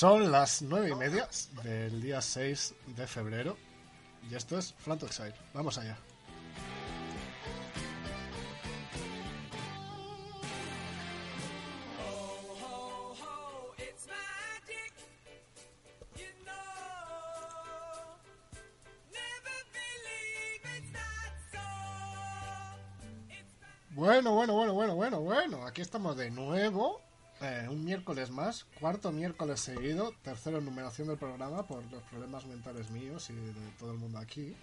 Son las nueve y media del día 6 de febrero. Y esto es Flanto Exile. Vamos allá. Bueno, bueno, bueno, bueno, bueno, bueno. Aquí estamos de nuevo. Eh, un miércoles más, cuarto miércoles seguido, tercero en numeración del programa por los problemas mentales míos y de todo el mundo aquí.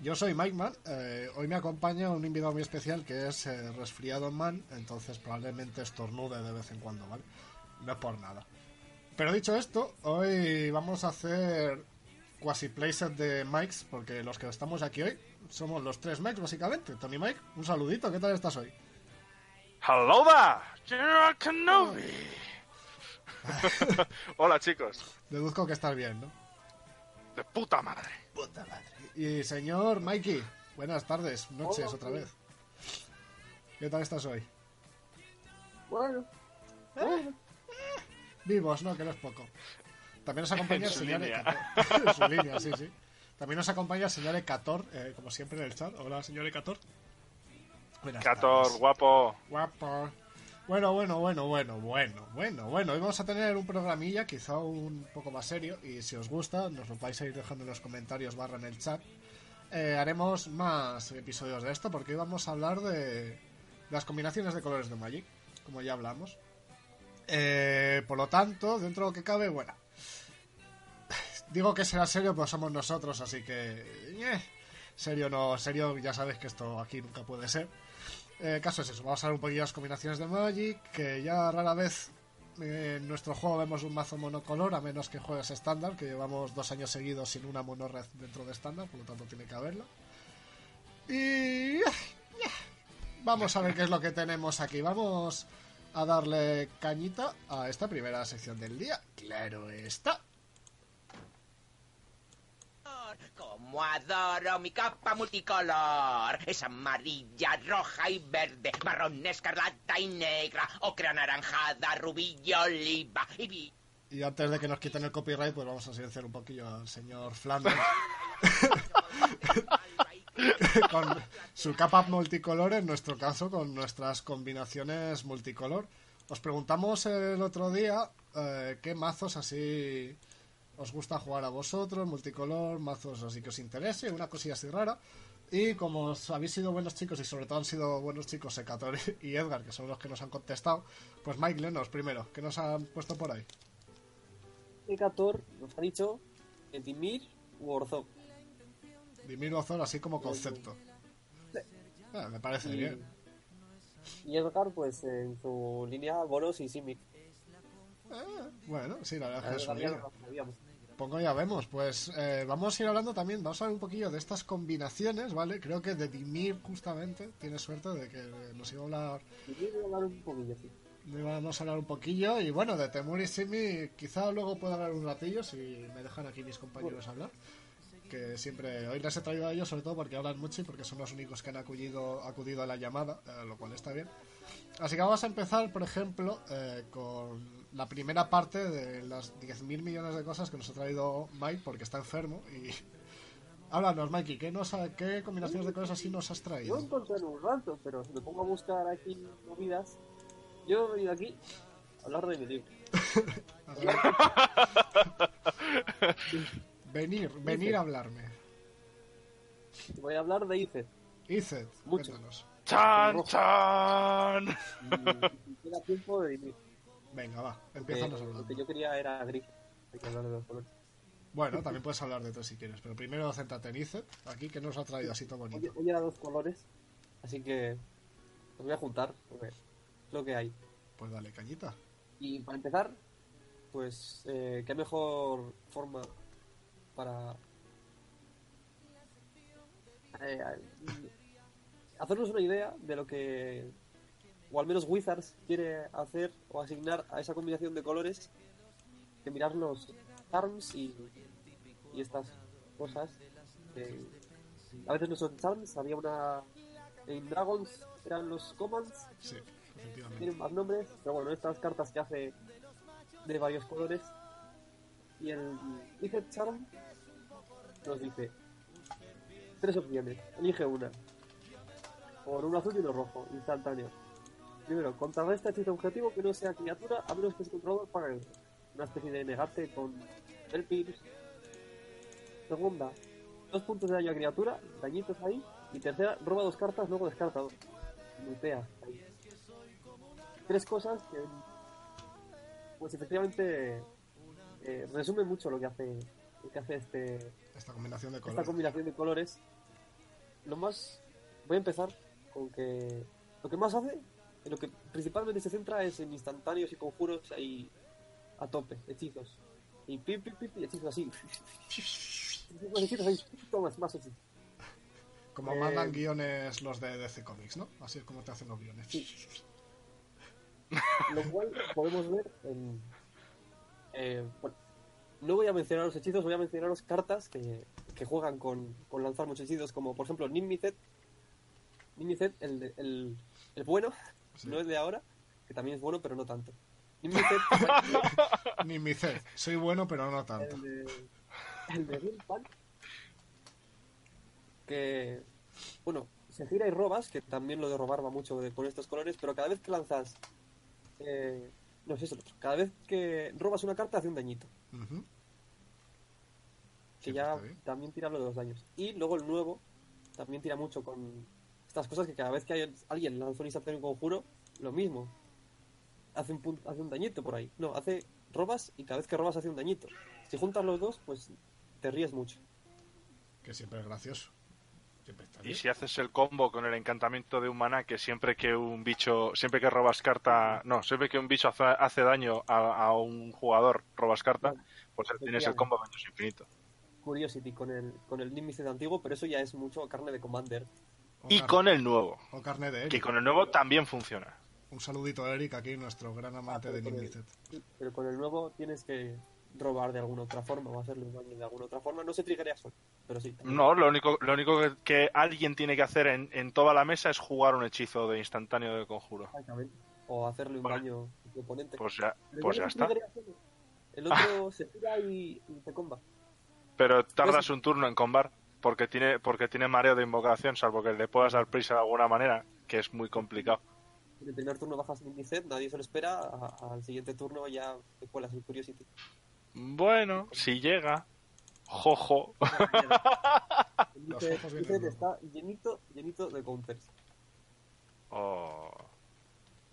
Yo soy Mike Man. eh, hoy me acompaña un invitado muy especial que es eh, Resfriado Man, entonces probablemente estornude de vez en cuando, ¿vale? No es por nada. Pero dicho esto, hoy vamos a hacer quasi playset de Mikes, porque los que estamos aquí hoy somos los tres Mikes, básicamente. Tony Mike, un saludito, ¿qué tal estás hoy? Hello there, General Kenobi. Hola chicos, Deduzco que estás bien, ¿no? de puta madre. Puta madre. Y señor Mikey, buenas tardes, noches Hola, otra vez. ¿Qué tal estás hoy? Bueno, bueno. Vivos, ¿no? Que no es poco. También nos acompaña el señor. Ecator. en su línea, sí, sí. También nos acompaña el señor Ecator, eh, como siempre en el chat. Hola, señor Ecator. Buenas Cator, tardes. guapo. Guapo. Bueno, bueno, bueno, bueno, bueno, bueno, bueno. Hoy vamos a tener un programilla quizá un poco más serio y si os gusta nos lo vais a ir dejando en los comentarios barra en el chat. Eh, haremos más episodios de esto porque hoy vamos a hablar de las combinaciones de colores de Magic, como ya hablamos. Eh, por lo tanto, dentro de lo que cabe, bueno. Digo que será serio, pues somos nosotros, así que... eh, serio no, serio, ya sabes que esto aquí nunca puede ser. Eh, El caso es eso, vamos a ver un poquillo las combinaciones de Magic, que ya rara vez eh, en nuestro juego vemos un mazo monocolor, a menos que juegues estándar, que llevamos dos años seguidos sin una monorred dentro de estándar, por lo tanto tiene que haberla. Y... Vamos a ver qué es lo que tenemos aquí. Vamos a darle cañita a esta primera sección del día. Claro está. Como adoro mi capa multicolor. Es amarilla, roja y verde, marrón, escarlata y negra, ocra anaranjada, rubí y oliva. Y vi- Y antes de que nos quiten el copyright, pues vamos a silenciar un poquillo al señor Flanders. con su capa multicolor, en nuestro caso, con nuestras combinaciones multicolor. Os preguntamos el otro día eh, qué mazos así os gusta jugar a vosotros, multicolor, mazos así que os interese, una cosilla así rara. Y como os habéis sido buenos chicos y sobre todo han sido buenos chicos Secator y Edgar, que son los que nos han contestado, pues Mike Lenos primero, ¿qué nos han puesto por ahí? Ecator nos ha dicho Edimir u Orzhov. Dimir Ozor así como concepto. Ah, me parece Y- bien. Y Edgar, pues en su línea Boros y Simic. Ah, bueno, sí, la verdad es que es Un ya vemos. Pues eh, vamos a ir hablando también, vamos a hablar un poquillo de estas combinaciones, ¿vale? Creo que de Dimir justamente tiene suerte de que nos iba a hablar, Y quiero hablar un poquillo, sí. vamos a hablar un poquillo y bueno, de Temur y Simi quizá luego pueda hablar un ratillo si me dejan aquí mis compañeros hablar. Que siempre, hoy les he traído a ellos sobre todo porque hablan mucho y porque son los únicos que han acudido, acudido a la llamada, eh, lo cual está bien. Así que vamos a empezar, por ejemplo, eh, con la primera parte de las 10.000 millones de cosas que nos ha traído Mike porque está enfermo. Y háblanos, Mikey, ¿qué, nos ha- ¿qué combinaciones de cosas así nos has Yo traído? encontré en un rato, pero si me pongo a buscar aquí movidas, yo he venido aquí a hablar de mi libro. Venir, venir a hablarme. Voy a hablar de Ice. Iced, Mucho. cuéntanos. ¡Chan, chan! Si queda tiempo de Dimir. Venga, va, Porque empiezanos lo que yo quería era gris. Hay que hablar de los colores. Bueno, también puedes hablar de todo si quieres, pero primero céntrate en Izet, aquí que nos ha traído así todo Hoy, bonito. hoy era dos colores, así que los voy a juntar, porque es lo que hay. Pues dale, cañita. Y para empezar, pues, eh, qué mejor forma para eh, hacernos una idea de lo que, o al menos Wizards quiere hacer o asignar a esa combinación de colores, que mirar los charms y, y estas cosas. que a veces no son charms, había una. En Dragons eran los commands, Sí, tienen más nombres, pero bueno, estas cartas que hace de varios colores. Y el Wizard Charm nos dice tres opciones, elige una. Por un azul y uno rojo, instantáneo. Primero, contrarresta hechizo objetivo que no sea criatura a menos que su controlador pague una especie de negate con el Pips. Segunda, dos puntos de daño a criatura, dañitos ahí. Y tercera, roba dos cartas, luego descarta dos. Mutea ahí tres cosas que pues efectivamente eh, resume mucho lo que hace lo que hace este Esta combinación de esta colores. combinación de colores lo más voy a empezar con que lo que más hace en lo que principalmente se centra es en instantáneos y conjuros ahí a tope hechizos. Y pip pip pip y hechizos así. Hechizos ahí tomas más hechizos. Como Eh, mandan guiones los de DC Comics, ¿no? Así es como te hacen los guiones. lo cual podemos ver en eh, bueno, no voy a mencionar los hechizos voy a mencionar las cartas que, que juegan con, con lanzar muchos hechizos como por ejemplo Nimicet Nimicet el, el, el bueno Sí. no es de ahora que también es bueno pero no tanto Nimicet Ni mi C. Soy bueno, pero no tanto. el de el de que bueno se gira y robas que también lo de robar va mucho de- con estos colores pero cada vez que lanzas eh, no sé eso cada vez que robas una carta hace un dañito que Sí, ya también tira lo de los daños y luego el nuevo también tira mucho con estas cosas que cada vez que hay, alguien lanza un instantáneo en conjuro lo mismo. Hace un hace un dañito por ahí. No hace robas y cada vez que robas hace un dañito. Si juntas los dos pues te ríes mucho. Que siempre es gracioso. Siempre está Y si haces el combo con el encantamiento de un maná, que siempre que un bicho, siempre que robas carta, no, siempre que un bicho hace, hace daño a, a un jugador, robas carta, pues tienes el combo Ventus infinito. Curiosity con el con el Nimicet antiguo pero eso ya es mucho carne de Commander O Y con el nuevo, o carne de que Eric. con el nuevo también funciona. Un saludito a Eric aquí, nuestro gran amante de el- Nimicet. Sí, pero con el nuevo tienes que robar de alguna otra forma o hacerle un daño de alguna otra forma no se triggerea solo pero sí también. No, lo único, lo único que, que alguien tiene que hacer en, en toda la mesa es jugar un hechizo de instantáneo de conjuro. Exactamente. O hacerle un Vale. daño a tu oponente. Pues ya, pues ya está. El otro se tira y, y te comba. Pero tardas Pues- un turno en combar porque tiene, porque tiene mareo de invocación, salvo que le puedas dar prisa de alguna manera, que es muy complicado. En el primer turno bajas Nimicet, nadie se lo espera. a- Al siguiente turno ya te cuelas el Curiosity. Bueno, si llega. Jojo. El luego. está llenito, llenito de counters. Oh,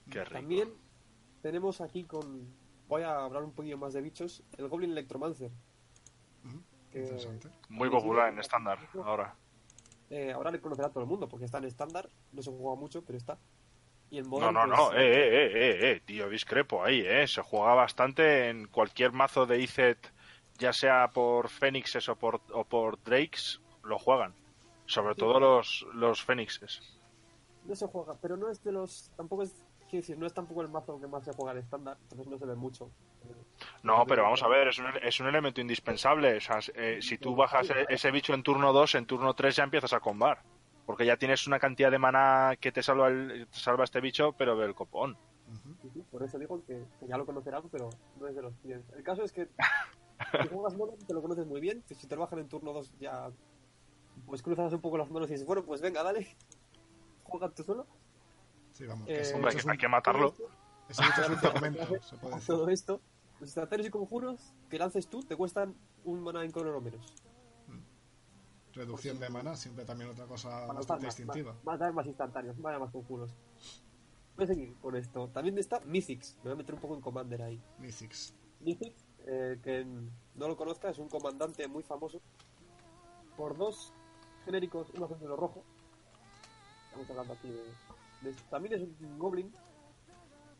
qué rico. También tenemos aquí con... Voy a hablar un poquillo más de bichos. El Goblin Electromancer. Que-. Muy popular en estándar ahora. Eh, ahora le conocerá todo el mundo porque está en estándar. No se juega mucho, pero está. Y en No, Modern, no, pues, no, eh, eh, eh, eh, eh, tío, discrepo ahí, eh. Se juega bastante en cualquier mazo de ICET, ya sea por Fénixes o por, o por Drakes, lo juegan. Sobre todo los, los Fénixes. No se juega, pero no es de los. Tampoco es. Quiero decir, no es tampoco el mazo que más se juega en estándar, entonces no se ve mucho. No, pero vamos a ver, es un, es un elemento indispensable. O sea, eh, si tú bajas e- ese bicho en turno 2, en turno 3 ya empiezas a combar. Porque ya tienes una cantidad de maná que te salva, el, te salva este bicho, pero del copón. Ujú. Sí, sí, por eso digo que, que ya lo conocerán, pero no es de los clientes. El caso es que si juegas te lo conoces muy bien, que si te lo bajan en turno 2 ya. Pues cruzas un poco las manos y dices, bueno, pues venga, dale. Juega tú solo. Sí, vamos. Eh, Que Hombre, que un, hay que matarlo. ese bicho es un tormento, se puede decir. todo esto, los instantáneos y conjuros que lances tú te cuestan un mana en color o menos. Reducción de mana, siempre también otra cosa Para bastante más, distintiva. Más, más, más instantáneos, más, más conjuros. Voy a seguir con esto. También está Mythics. Me voy a meter un poco en Commander ahí. Mythics. Mythics eh, que no lo conozca, es un comandante muy famoso por dos genéricos, uno azul y uno rojo. Estamos hablando aquí de, de- También es un goblin.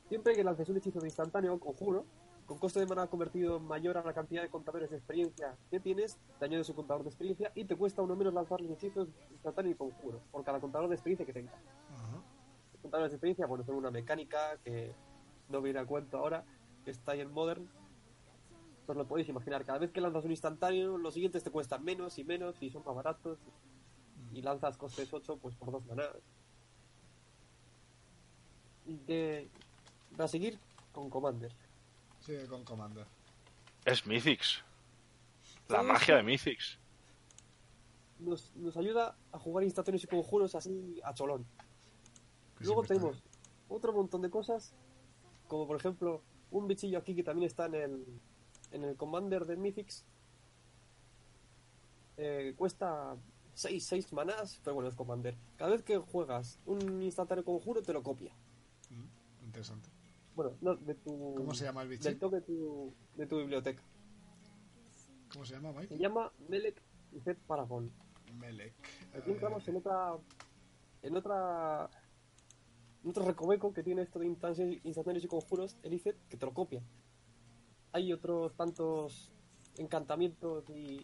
Siempre que lances un hechizo de instantáneo o conjuro, con coste de mana convertido mayor a la cantidad de contadores de experiencia que tienes, te añade su contador de experiencia y te cuesta uno menos lanzar los hechizos instantáneo y conjuro, por cada contador de experiencia que tengas. Los contadores de experiencia, bueno, son una mecánica que no viene a cuento ahora, que está ahí en Modern. Os lo podéis imaginar, cada vez que lanzas un instantáneo, los siguientes te cuestan menos y menos y son más baratos. Y lanzas costes 8 pues por dos maná. Y que va a seguir con Commander. Sigue con Commander. Es Mythics. La Sí, magia sí. de Mythics. Nos, nos ayuda a jugar instantáneos y conjuros así a cholón. Que Luego tenemos otro montón de cosas, como por ejemplo un bichillo aquí que también está en el, en el Commander de Mythics. Eh, cuesta 6, 6 manás, pero bueno, es Commander. Cada vez que juegas un instantáneo conjuro te lo copia. Mm, Interesante. Bueno, no, de tu... ¿Cómo se llama el bicho? Del toque de tu, de tu biblioteca. ¿Cómo se llama, Se Mike? llama Melek Zed Paragon. Melek. Aquí Eh, entramos en otra. En otra. En otro recoveco que tiene esto de instantáneos instantáneos y conjuros, el ICET, que te lo copia. Hay otros tantos encantamientos y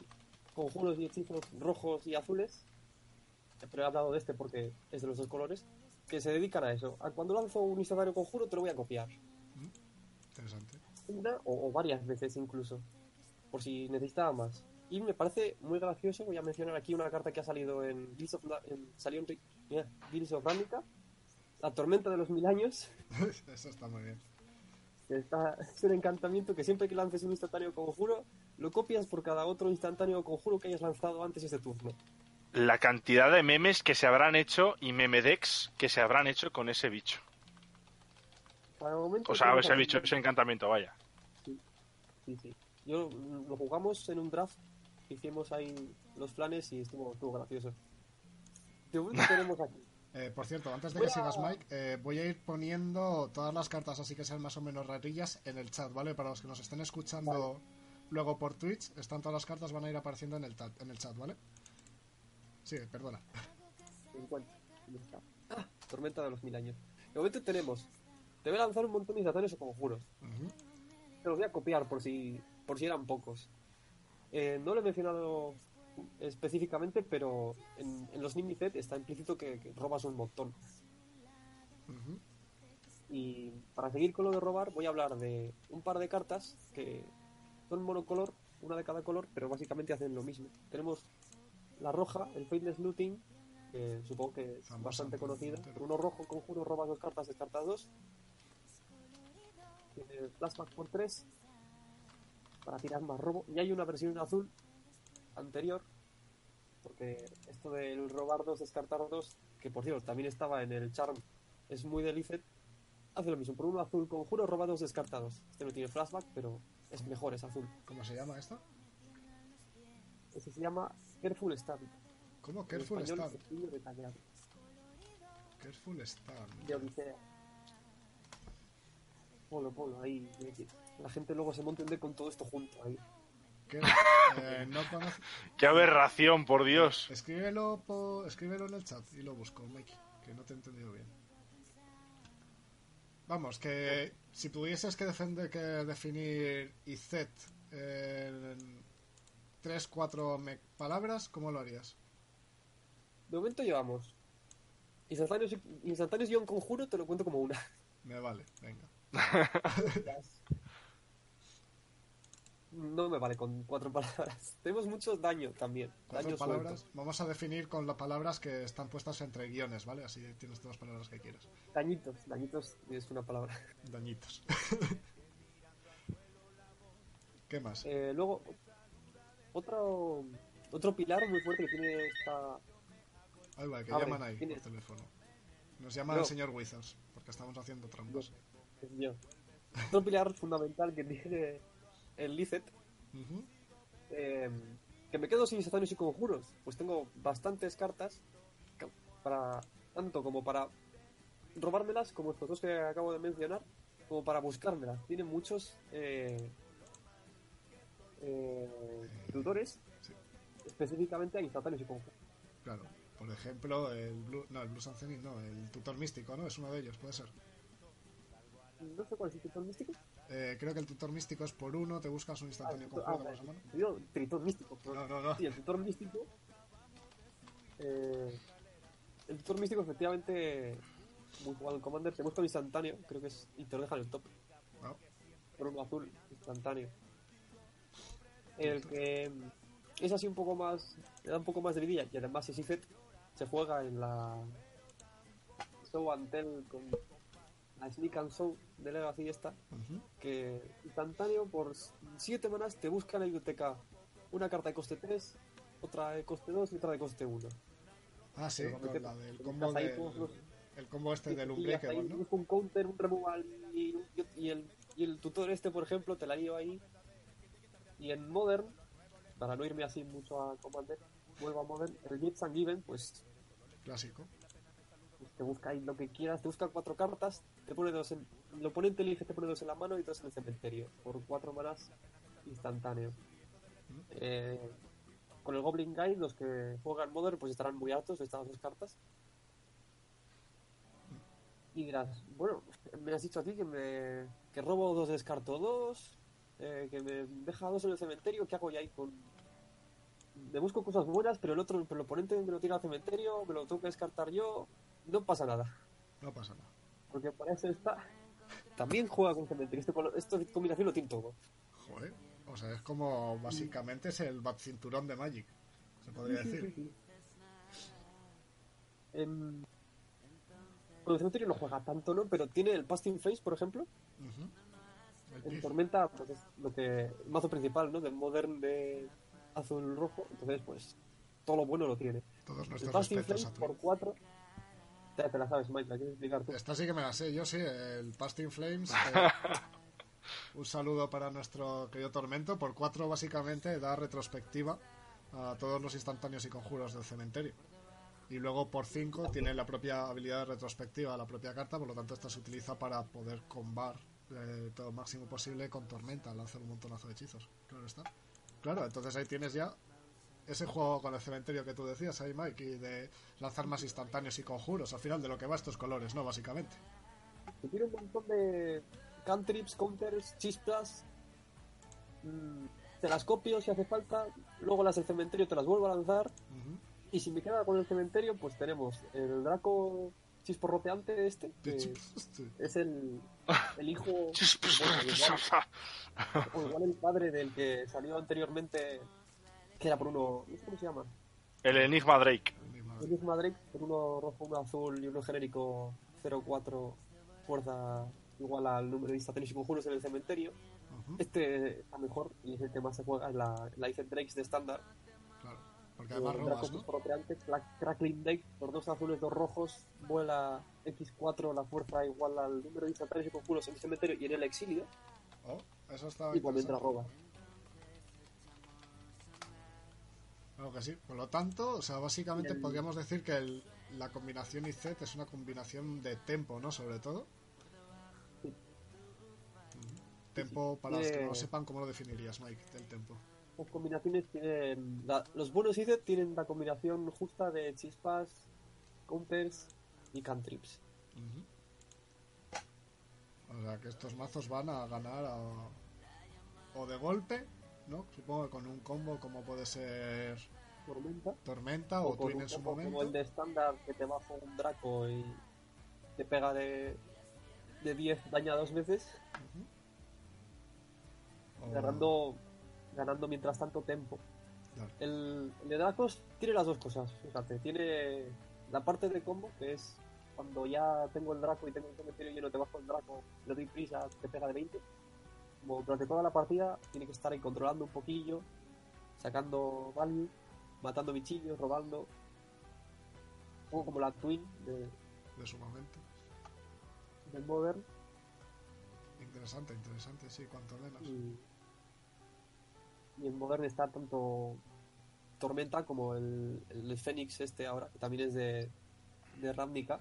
conjuros y hechizos rojos y azules, pero he hablado de este porque es de los dos colores, que se dedican a eso. A cuando lanzo un instantáneo conjuro te lo voy a copiar. Interesante. Una o, o varias veces incluso, por si necesitaba más. Y me parece muy gracioso, voy a mencionar aquí una carta que ha salido en Guilds of, en- salió en mira, Guilds of Ravnica, la tormenta de los mil años, Eso está muy bien. está, es un encantamiento que siempre que lances un instantáneo conjuro, lo copias por cada otro instantáneo conjuro que hayas lanzado antes ese turno. La cantidad de memes que se habrán hecho y memedex que se habrán hecho con ese bicho. Para el momento O sea, ese bicho, ese encantamiento, vaya. Sí, sí. Yo lo jugamos en un draft, hicimos ahí los planes y estuvo, estuvo gracioso. De momento tenemos aquí. Eh, por cierto, antes de que sigas, Mike, eh, voy a ir poniendo todas las cartas así que sean más o menos rarillas en el chat, ¿vale? Para los que nos estén escuchando luego por Twitch, están todas las cartas, van a ir apareciendo en el, en el chat, ¿vale? Sí, perdona. Ah, Tormenta de los Mil Años. De momento tenemos. Te voy a lanzar un montón de instantáneos o conjuros. Ujú. Te los voy a copiar por si, por si eran pocos. Eh, no lo he mencionado específicamente, pero en, en los Nimicet está implícito que, que robas un montón. Y para seguir con lo de robar, voy a hablar de un par de cartas que son monocolor, una de cada color, pero básicamente hacen lo mismo. Tenemos la roja, el Faithless Looting, que supongo que es bastante conocida. Por uno rojo, conjuro, robas dos cartas, descartas dos. Tiene flashback por tres para tirar más robo. Y hay una versión azul anterior, porque esto del robar dos, descartar dos, que por cierto también estaba en el Charm, es muy del ICET, hace lo mismo. Por uno azul, conjuro, roba dos, descartados. Este no tiene flashback, pero es mejor, es azul. ¿Cómo se llama esto? Ese se llama Careful Stand. ¿Cómo? Careful detallado, Careful Stand. de Odisea. Polo, polo, ahí. La gente luego se monta con todo esto junto ahí. ¿Qué? Eh, no. ¡Qué aberración, por Dios! Escríbelo, po- escríbelo en el chat y lo busco, Mike, que no te he entendido bien. Vamos, que si tuvieses que, defender, que definir IZ en 3, 4 palabras, ¿cómo lo harías? De momento llevamos. Instantáneos, y- instantáneos y un conjuro te lo cuento como una. Me vale, venga. No me vale con cuatro palabras. Tenemos mucho daño también. Cuatro daño palabras. suelto. Vamos a definir con las palabras que están puestas entre guiones, ¿vale? Así tienes todas las palabras que quieras. Dañitos. Dañitos es una palabra. Dañitos. ¿Qué más? Eh, luego, otro, otro pilar muy fuerte que tiene esta... Ahí va, que abre, llaman ahí ¿quién por teléfono. Nos llama No. el señor Wizards, porque estamos haciendo trampas. Otro pilar fundamental que tiene el Licet, eh, que me quedo sin instantáneos y conjuros. Pues tengo bastantes cartas ca- para tanto como para robármelas, como estos dos que acabo de mencionar, como para buscármelas. Tiene muchos... eh, eh, tutores Sí. específicamente a instantáneos y conjuros. Claro. Por ejemplo, el Blue, no, el Blue Sun Zenith, no, el tutor místico, ¿no? Es uno de ellos, puede ser. No sé cuál es el tutor místico. Eh, creo que el tutor místico es por uno, te buscas un Ah, instantáneo ah, juego más o menos. místico. pero- No, no, no. Sí, el tutor místico. eh, el tutor místico, efectivamente, muy jugado en Commander. Te busca un instantáneo, creo que es. Y te lo deja en el top. No. Por uno azul, instantáneo. El que es así un poco más. Le da un poco más de vidilla. Y además es IFET. Se juega en la. Show and Tell con la Sneak and Show de Legacy esta Ujú. que instantáneo por 7 manas te busca en la biblioteca una carta de coste 3, otra de coste 2 y otra de coste 1. Ah, sí, con que- la del combo del, los- el combo este del y hasta Unbreakable, ¿no? un counter, un removal y, y el, y el tutor este, por ejemplo, te la llevo ahí. Y en Modern, para no irme así mucho a Commander, vuelvo a Modern, el Gifts and Given, pues Clásico. pues te busca ahí lo que quieras, te busca cuatro cartas, te pone dos en, el oponente elige, te pone dos en la mano y dos en el cementerio, por cuatro manas instantáneo. Eh, con el Goblin Guide, los que juegan Modern pues estarán muy altos de estas dos cartas. Y dirás, bueno, me has dicho a ti que me que robo dos, descarto dos, eh, que me deja dos en el cementerio, ¿qué hago ya ahí con...? Me busco cosas buenas, pero el otro, pero el oponente me lo tira al cementerio, me lo tengo que descartar yo, no pasa nada. No pasa nada. Porque para eso está... También juega con cementerio, este, esta combinación lo tiene todo. Joder. O sea, es como básicamente es el bat cinturón de Magic, se podría decir. En... Con el cementerio no juega tanto, ¿no? Pero tiene el Pasting Face, por ejemplo. En. Tormenta, pues es lo que... El mazo principal, ¿no? De Modern de azul-rojo. Entonces, pues, todo lo bueno lo tiene. Todos nuestros respetos a por. 4... Ya te la sabes, Mike, la quieres explicar tú. Esta sí que me la sé, yo sí, el Pasting Flames. eh, un saludo para nuestro querido Tormento. Por cuatro, básicamente, da retrospectiva a todos los instantáneos y conjuros del cementerio. Y luego por 5 tiene la propia habilidad de retrospectiva, la propia carta, por lo tanto esta se utiliza para poder combar eh, todo lo máximo posible con Tormenta, lanzar un montonazo de hechizos. Claro está. Claro, entonces ahí tienes ya ese juego con el cementerio que tú decías ahí, Mike, y de lanzar más instantáneos y conjuros. Al final de lo que va estos colores, ¿no? Básicamente. Que tiene un montón de cantrips, counters, chispas. Mm, te las copio si hace falta. Luego las del cementerio te las vuelvo a lanzar. Y si me queda con el cementerio, pues tenemos el Draco chisporroteante este. que es el, el hijo. bueno, igual, o igual el padre del que salió anteriormente. Que era por uno. No sé cómo se llama. El Enigma Drake. El Enigma Drake, por uno rojo, uno azul y uno genérico 04. Fuerza igual al número de instantáneos y conjuros en el cementerio. Este está mejor y es el que más se juega, es la, la Drakes de estándar. Porque además El robas, ¿no? Crackling Drake, por dos azules, dos rojos, vuela X4, la fuerza igual al número de instantáneos y conjuros en el cementerio y en el exilio, Oh, eso está y cuando entra roba. Claro que sí. Por lo tanto, o sea, básicamente el- podríamos decir que el- la combinación IZ es una combinación de tempo, ¿no? Sobre todo. Sí. Tempo, para los que no lo Tiene- sepan, ¿cómo lo definirías, Mike, del tempo? Las combinaciones tienen. la- los buenos IZ tienen la combinación justa de chispas, counters y cantrips. O sea, que estos mazos van a ganar a- o de golpe, ¿no? Supongo que con un combo como puede ser Tormenta. Tormenta o, con Twin en su momento. Como el de estándar que te baja un Draco y te pega de, de 10 daña dos veces, O- ganando, ganando mientras tanto tempo. Claro. El, el de Dracos tiene las dos cosas, fíjate, tiene la parte de combo que es cuando ya tengo el Draco y tengo el cementerio lleno, te bajo el Draco, le doy prisa, te pega de 20. Como durante toda la partida tiene que estar ahí controlando un poquillo, sacando value, matando bichillos, robando. Un poco como la Twin de, de su momento. del Modern. Interesante, interesante, sí, cuanto menos. Y, y en Modern está tanto Tormenta como el, el Fénix este ahora, que también es de, de Ravnica.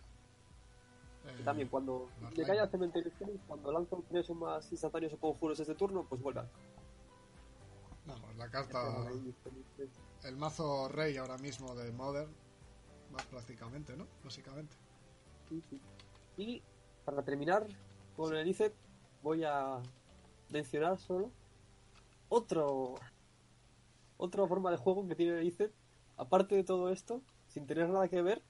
Eh, también cuando le cae al cementerio Fénix, cuando lanzo tres o más instantáneos o conjuros este turno, pues vuelve. Vamos, la carta. El mazo rey ahora mismo de Modern. Más prácticamente, ¿no? Básicamente. Sí, sí. Y para terminar con el ICET, voy a mencionar solo otro otra forma de juego que tiene el ICET. Aparte de todo esto, sin tener nada que ver,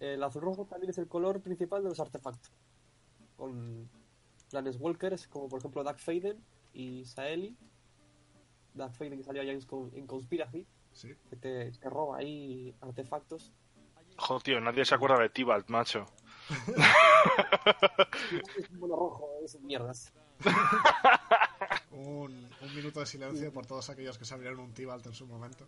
el azul rojo también es el color principal de los artefactos. Con planes Walkers, como por ejemplo Dark Faden y Saeli. Dark Faden que salió ya en, Con- en Conspiracy, Sí. que te, te roba ahí artefactos. Joder, tío, nadie se acuerda de Tibalt, macho. Es un mono rojo, es mierdas. Un, un minuto de silencio por todos aquellos que se abrieron un Tibalt en su momento.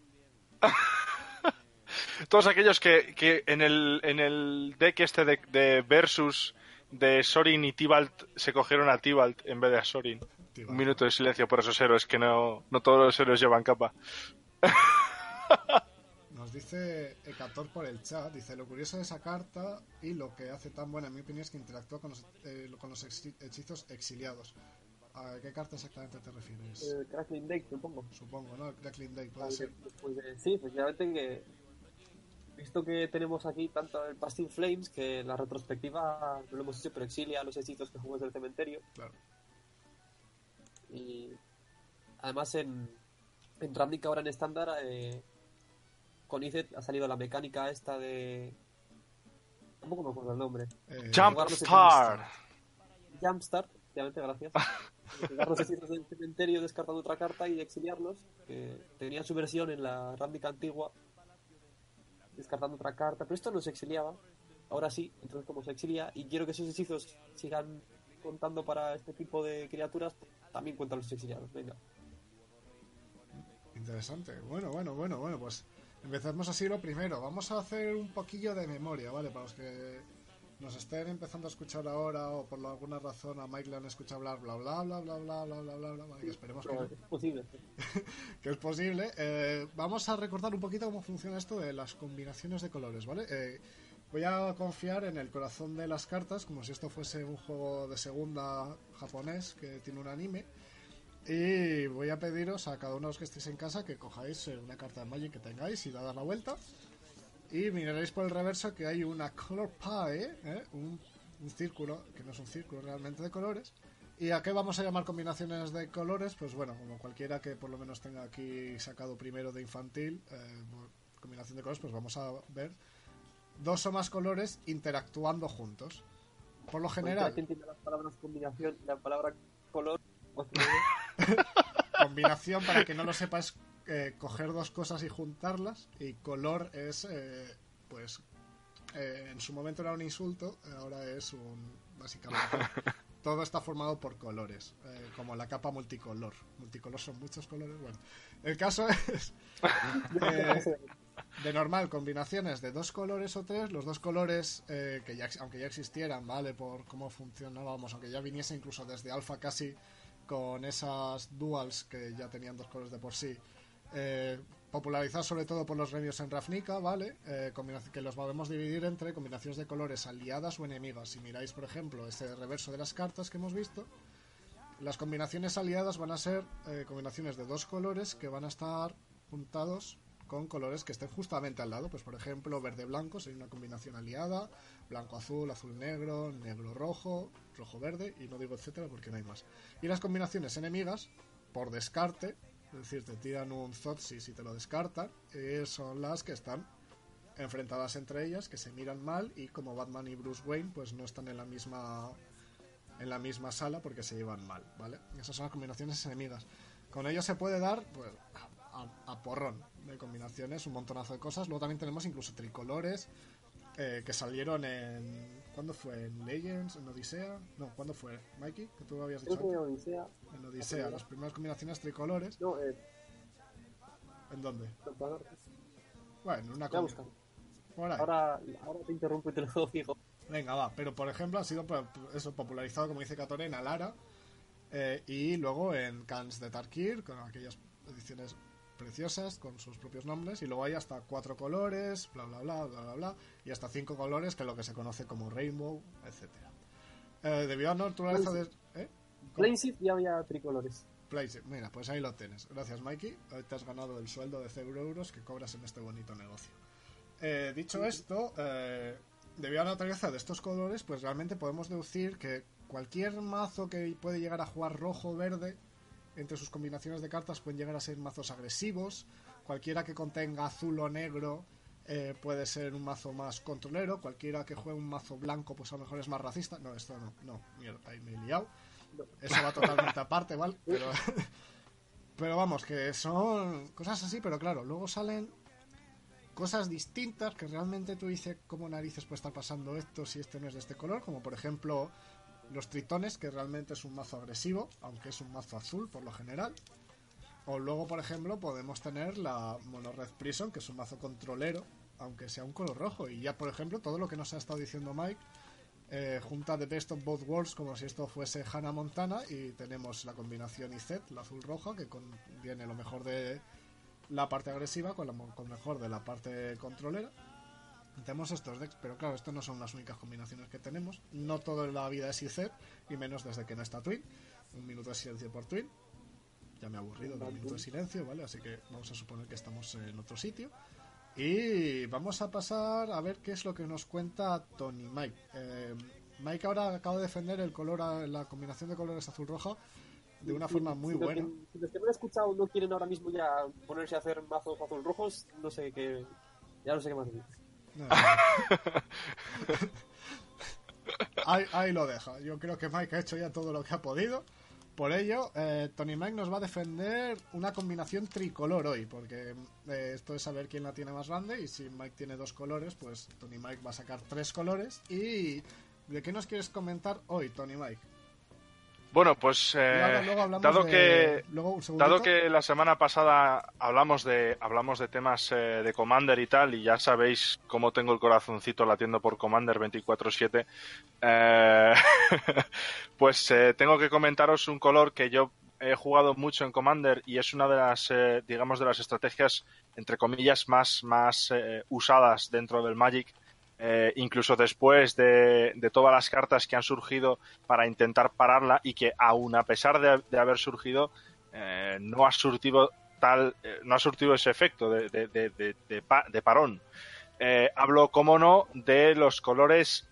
Todos aquellos que, que en, el, en el deck este de, de Versus de Sorin y Tibalt se cogieron a Tibalt en vez de a Sorin. Tibalt. Un minuto de silencio por esos héroes que no, no todos los héroes llevan capa. Nos dice Hecator por el chat, dice lo curioso de esa carta y lo que hace tan buena en mi opinión es que interactúa con los, eh, con los hechizos exiliados. ¿A qué carta exactamente te refieres? El Crackling Deck, supongo. Supongo, ¿no? El Crackling Day puede ser. Pues, eh, sí, efectivamente que visto que tenemos aquí tanto el Pasting Flames que la retrospectiva no lo hemos hecho pero exilia los hechizos que jugamos del cementerio Claro. y además en en Ravnica ahora en estándar eh, con Izet ha salido la mecánica esta de tampoco me acuerdo el nombre Eh, Jump jugar los Star. Jumpstart efectivamente gracias jugar los hechizos del cementerio descartando otra carta y exiliarlos que tenía su versión en la Ravnica antigua descartando otra carta, pero esto no se exiliaba. Ahora sí, entonces como se exilia y quiero que esos hechizos sigan contando para este tipo de criaturas, también cuentan los exiliados. Venga. Interesante. Bueno, bueno, bueno, bueno, pues empecemos así lo primero. Vamos a hacer un poquillo de memoria, ¿vale? Para los que nos estén empezando a escuchar ahora o por alguna razón a Mike le han escuchado hablar bla bla bla bla bla bla bla bla bla, ¿vale? que esperemos que no. es posible. que es posible. Eh, vamos a recordar un poquito cómo funciona esto de las combinaciones de colores, ¿vale? Eh, voy a confiar en el corazón de las cartas, como si esto fuese un juego de segunda japonés que tiene un anime. Y voy a pediros a cada uno de los que estéis en casa que cojáis eh, una carta de Magic que tengáis y dad la vuelta. Y miraréis por el reverso que hay una color pie, ¿eh? un, un círculo, que no es un círculo realmente de colores. ¿Y a qué vamos a llamar combinaciones de colores? Pues bueno, como cualquiera que por lo menos tenga aquí sacado primero de infantil, eh, combinación de colores, pues vamos a ver dos o más colores interactuando juntos. Por lo general, ¿Quién entiende las palabras combinación la palabra color? Pues, combinación, para que no lo sepa, es eh, coger dos cosas y juntarlas. Y color es, eh, pues, eh, en su momento era un insulto, ahora es un, básicamente, todo está formado por colores, eh, como la capa multicolor. Multicolor son muchos colores, bueno. El caso es, de normal, combinaciones de dos colores o tres, los dos colores, eh, que ya, aunque ya existieran, ¿vale? Por cómo funcionábamos, aunque ya viniese incluso desde alfa casi con esas duals que ya tenían dos colores de por sí. Eh, popularizar sobre todo por los reviews en Ravnica, ¿vale? Eh, que los podemos dividir entre combinaciones de colores aliadas o enemigas. Si miráis, por ejemplo, este reverso de las cartas que hemos visto, las combinaciones aliadas van a ser eh, combinaciones de dos colores que van a estar juntados con colores que estén justamente al lado. Pues, por ejemplo, verde-blanco sería una combinación aliada, blanco-azul, azul-negro, negro-rojo, rojo-verde, y no digo etcétera porque no hay más. Y las combinaciones enemigas, por descarte, es decir, te tiran un Zotsis y te lo descartan, eh, son las que están enfrentadas entre ellas, que se miran mal y como Batman y Bruce Wayne pues no están en la misma en la misma sala porque se llevan mal, ¿vale? Esas son las combinaciones enemigas. Con ello se puede dar pues a, a- porrón de combinaciones, un montonazo de cosas. Luego también tenemos incluso tricolores eh, que salieron en ¿cuándo fue? ¿En Legends? ¿En Odisea? No, ¿cuándo fue? Mikey, que tú habías Creo dicho que antes. Odisea. En Odisea, las primeras combinaciones tricolores. No, eh, ¿En dónde? Bueno, una ahí. Ahora, ahora te interrumpo y te lo digo. Venga, va. Pero por ejemplo ha sido po- eso popularizado, como dice Catore, en Alara eh, y luego en Cans de Tarkir, con aquellas ediciones preciosas con sus propios nombres. Y luego hay hasta cuatro colores, bla bla bla bla bla bla, y hasta cinco colores, que es lo que se conoce como Rainbow, etcétera. Eh, debido a la naturaleza de. ¿eh? Ya había tricolores. Place. Mira, pues ahí lo tienes. Gracias, Mikey. Hoy te has ganado el sueldo de 0 euros que cobras en este bonito negocio. Eh, dicho esto, eh, debido a la naturaleza de estos colores, pues realmente podemos deducir que cualquier mazo que puede llegar a jugar rojo o verde, entre sus combinaciones de cartas pueden llegar a ser mazos agresivos. Cualquiera que contenga azul o negro eh, puede ser un mazo más controlero. Cualquiera que juegue un mazo blanco, pues a lo mejor es más racista. No, esto no, no, mierda, ahí me he liado. Eso va totalmente aparte, ¿vale? Pero, pero vamos, que son cosas así, pero claro, luego salen cosas distintas que realmente tú dices cómo narices puede estar pasando esto si este no es de este color, como por ejemplo los tritones, que realmente es un mazo agresivo, aunque es un mazo azul por lo general. O luego, por ejemplo, podemos tener la Mono Red Prison, que es un mazo controlero, aunque sea un color rojo. Y ya, por ejemplo, todo lo que nos ha estado diciendo Mike, eh, junta The Best of Both Worlds, como si esto fuese Hannah Montana, y tenemos la combinación IZ, la azul-roja, que contiene lo mejor de la parte agresiva con lo mejor de la parte controlera. Tenemos estos decks, pero claro, estas no son las únicas combinaciones que tenemos. No toda la vida es IZ, y menos desde que no está Twin. Un minuto de silencio por Twin. Ya me he aburrido de un minuto de silencio, ¿vale? Así que vamos a suponer que estamos en otro sitio. Y vamos a pasar a ver qué es lo que nos cuenta Tony Mike. Eh, Mike ahora acaba de defender el color, la combinación de colores azul-roja de una forma muy si buena. si los que me han escuchado no quieren ahora mismo ya ponerse a hacer mazos azul rojos, no sé qué. Ya no sé qué más decir. Ahí, lo deja. Yo creo que Mike ha hecho ya todo lo que ha podido. Por ello, eh, Tony Mike nos va a defender una combinación tricolor hoy, porque eh, esto es saber quién la tiene más grande. Y si Mike tiene dos colores, pues Tony Mike va a sacar tres colores. ¿Y de qué nos quieres comentar hoy, Tony Mike? Bueno, pues eh, dado de... que luego, dado que la semana pasada hablamos de hablamos de temas eh, de Commander y tal y ya sabéis cómo tengo el corazoncito latiendo por Commander 24/7, eh, pues eh, tengo que comentaros un color que yo he jugado mucho en Commander y es una de las eh, digamos de las estrategias entre comillas más más eh, usadas dentro del Magic eh, incluso después de, de, todas las cartas que han surgido para intentar pararla y que aún a pesar de, de haber surgido eh, no ha surtido tal eh, no ha surtido ese efecto de, de parón eh, hablo como no de los colores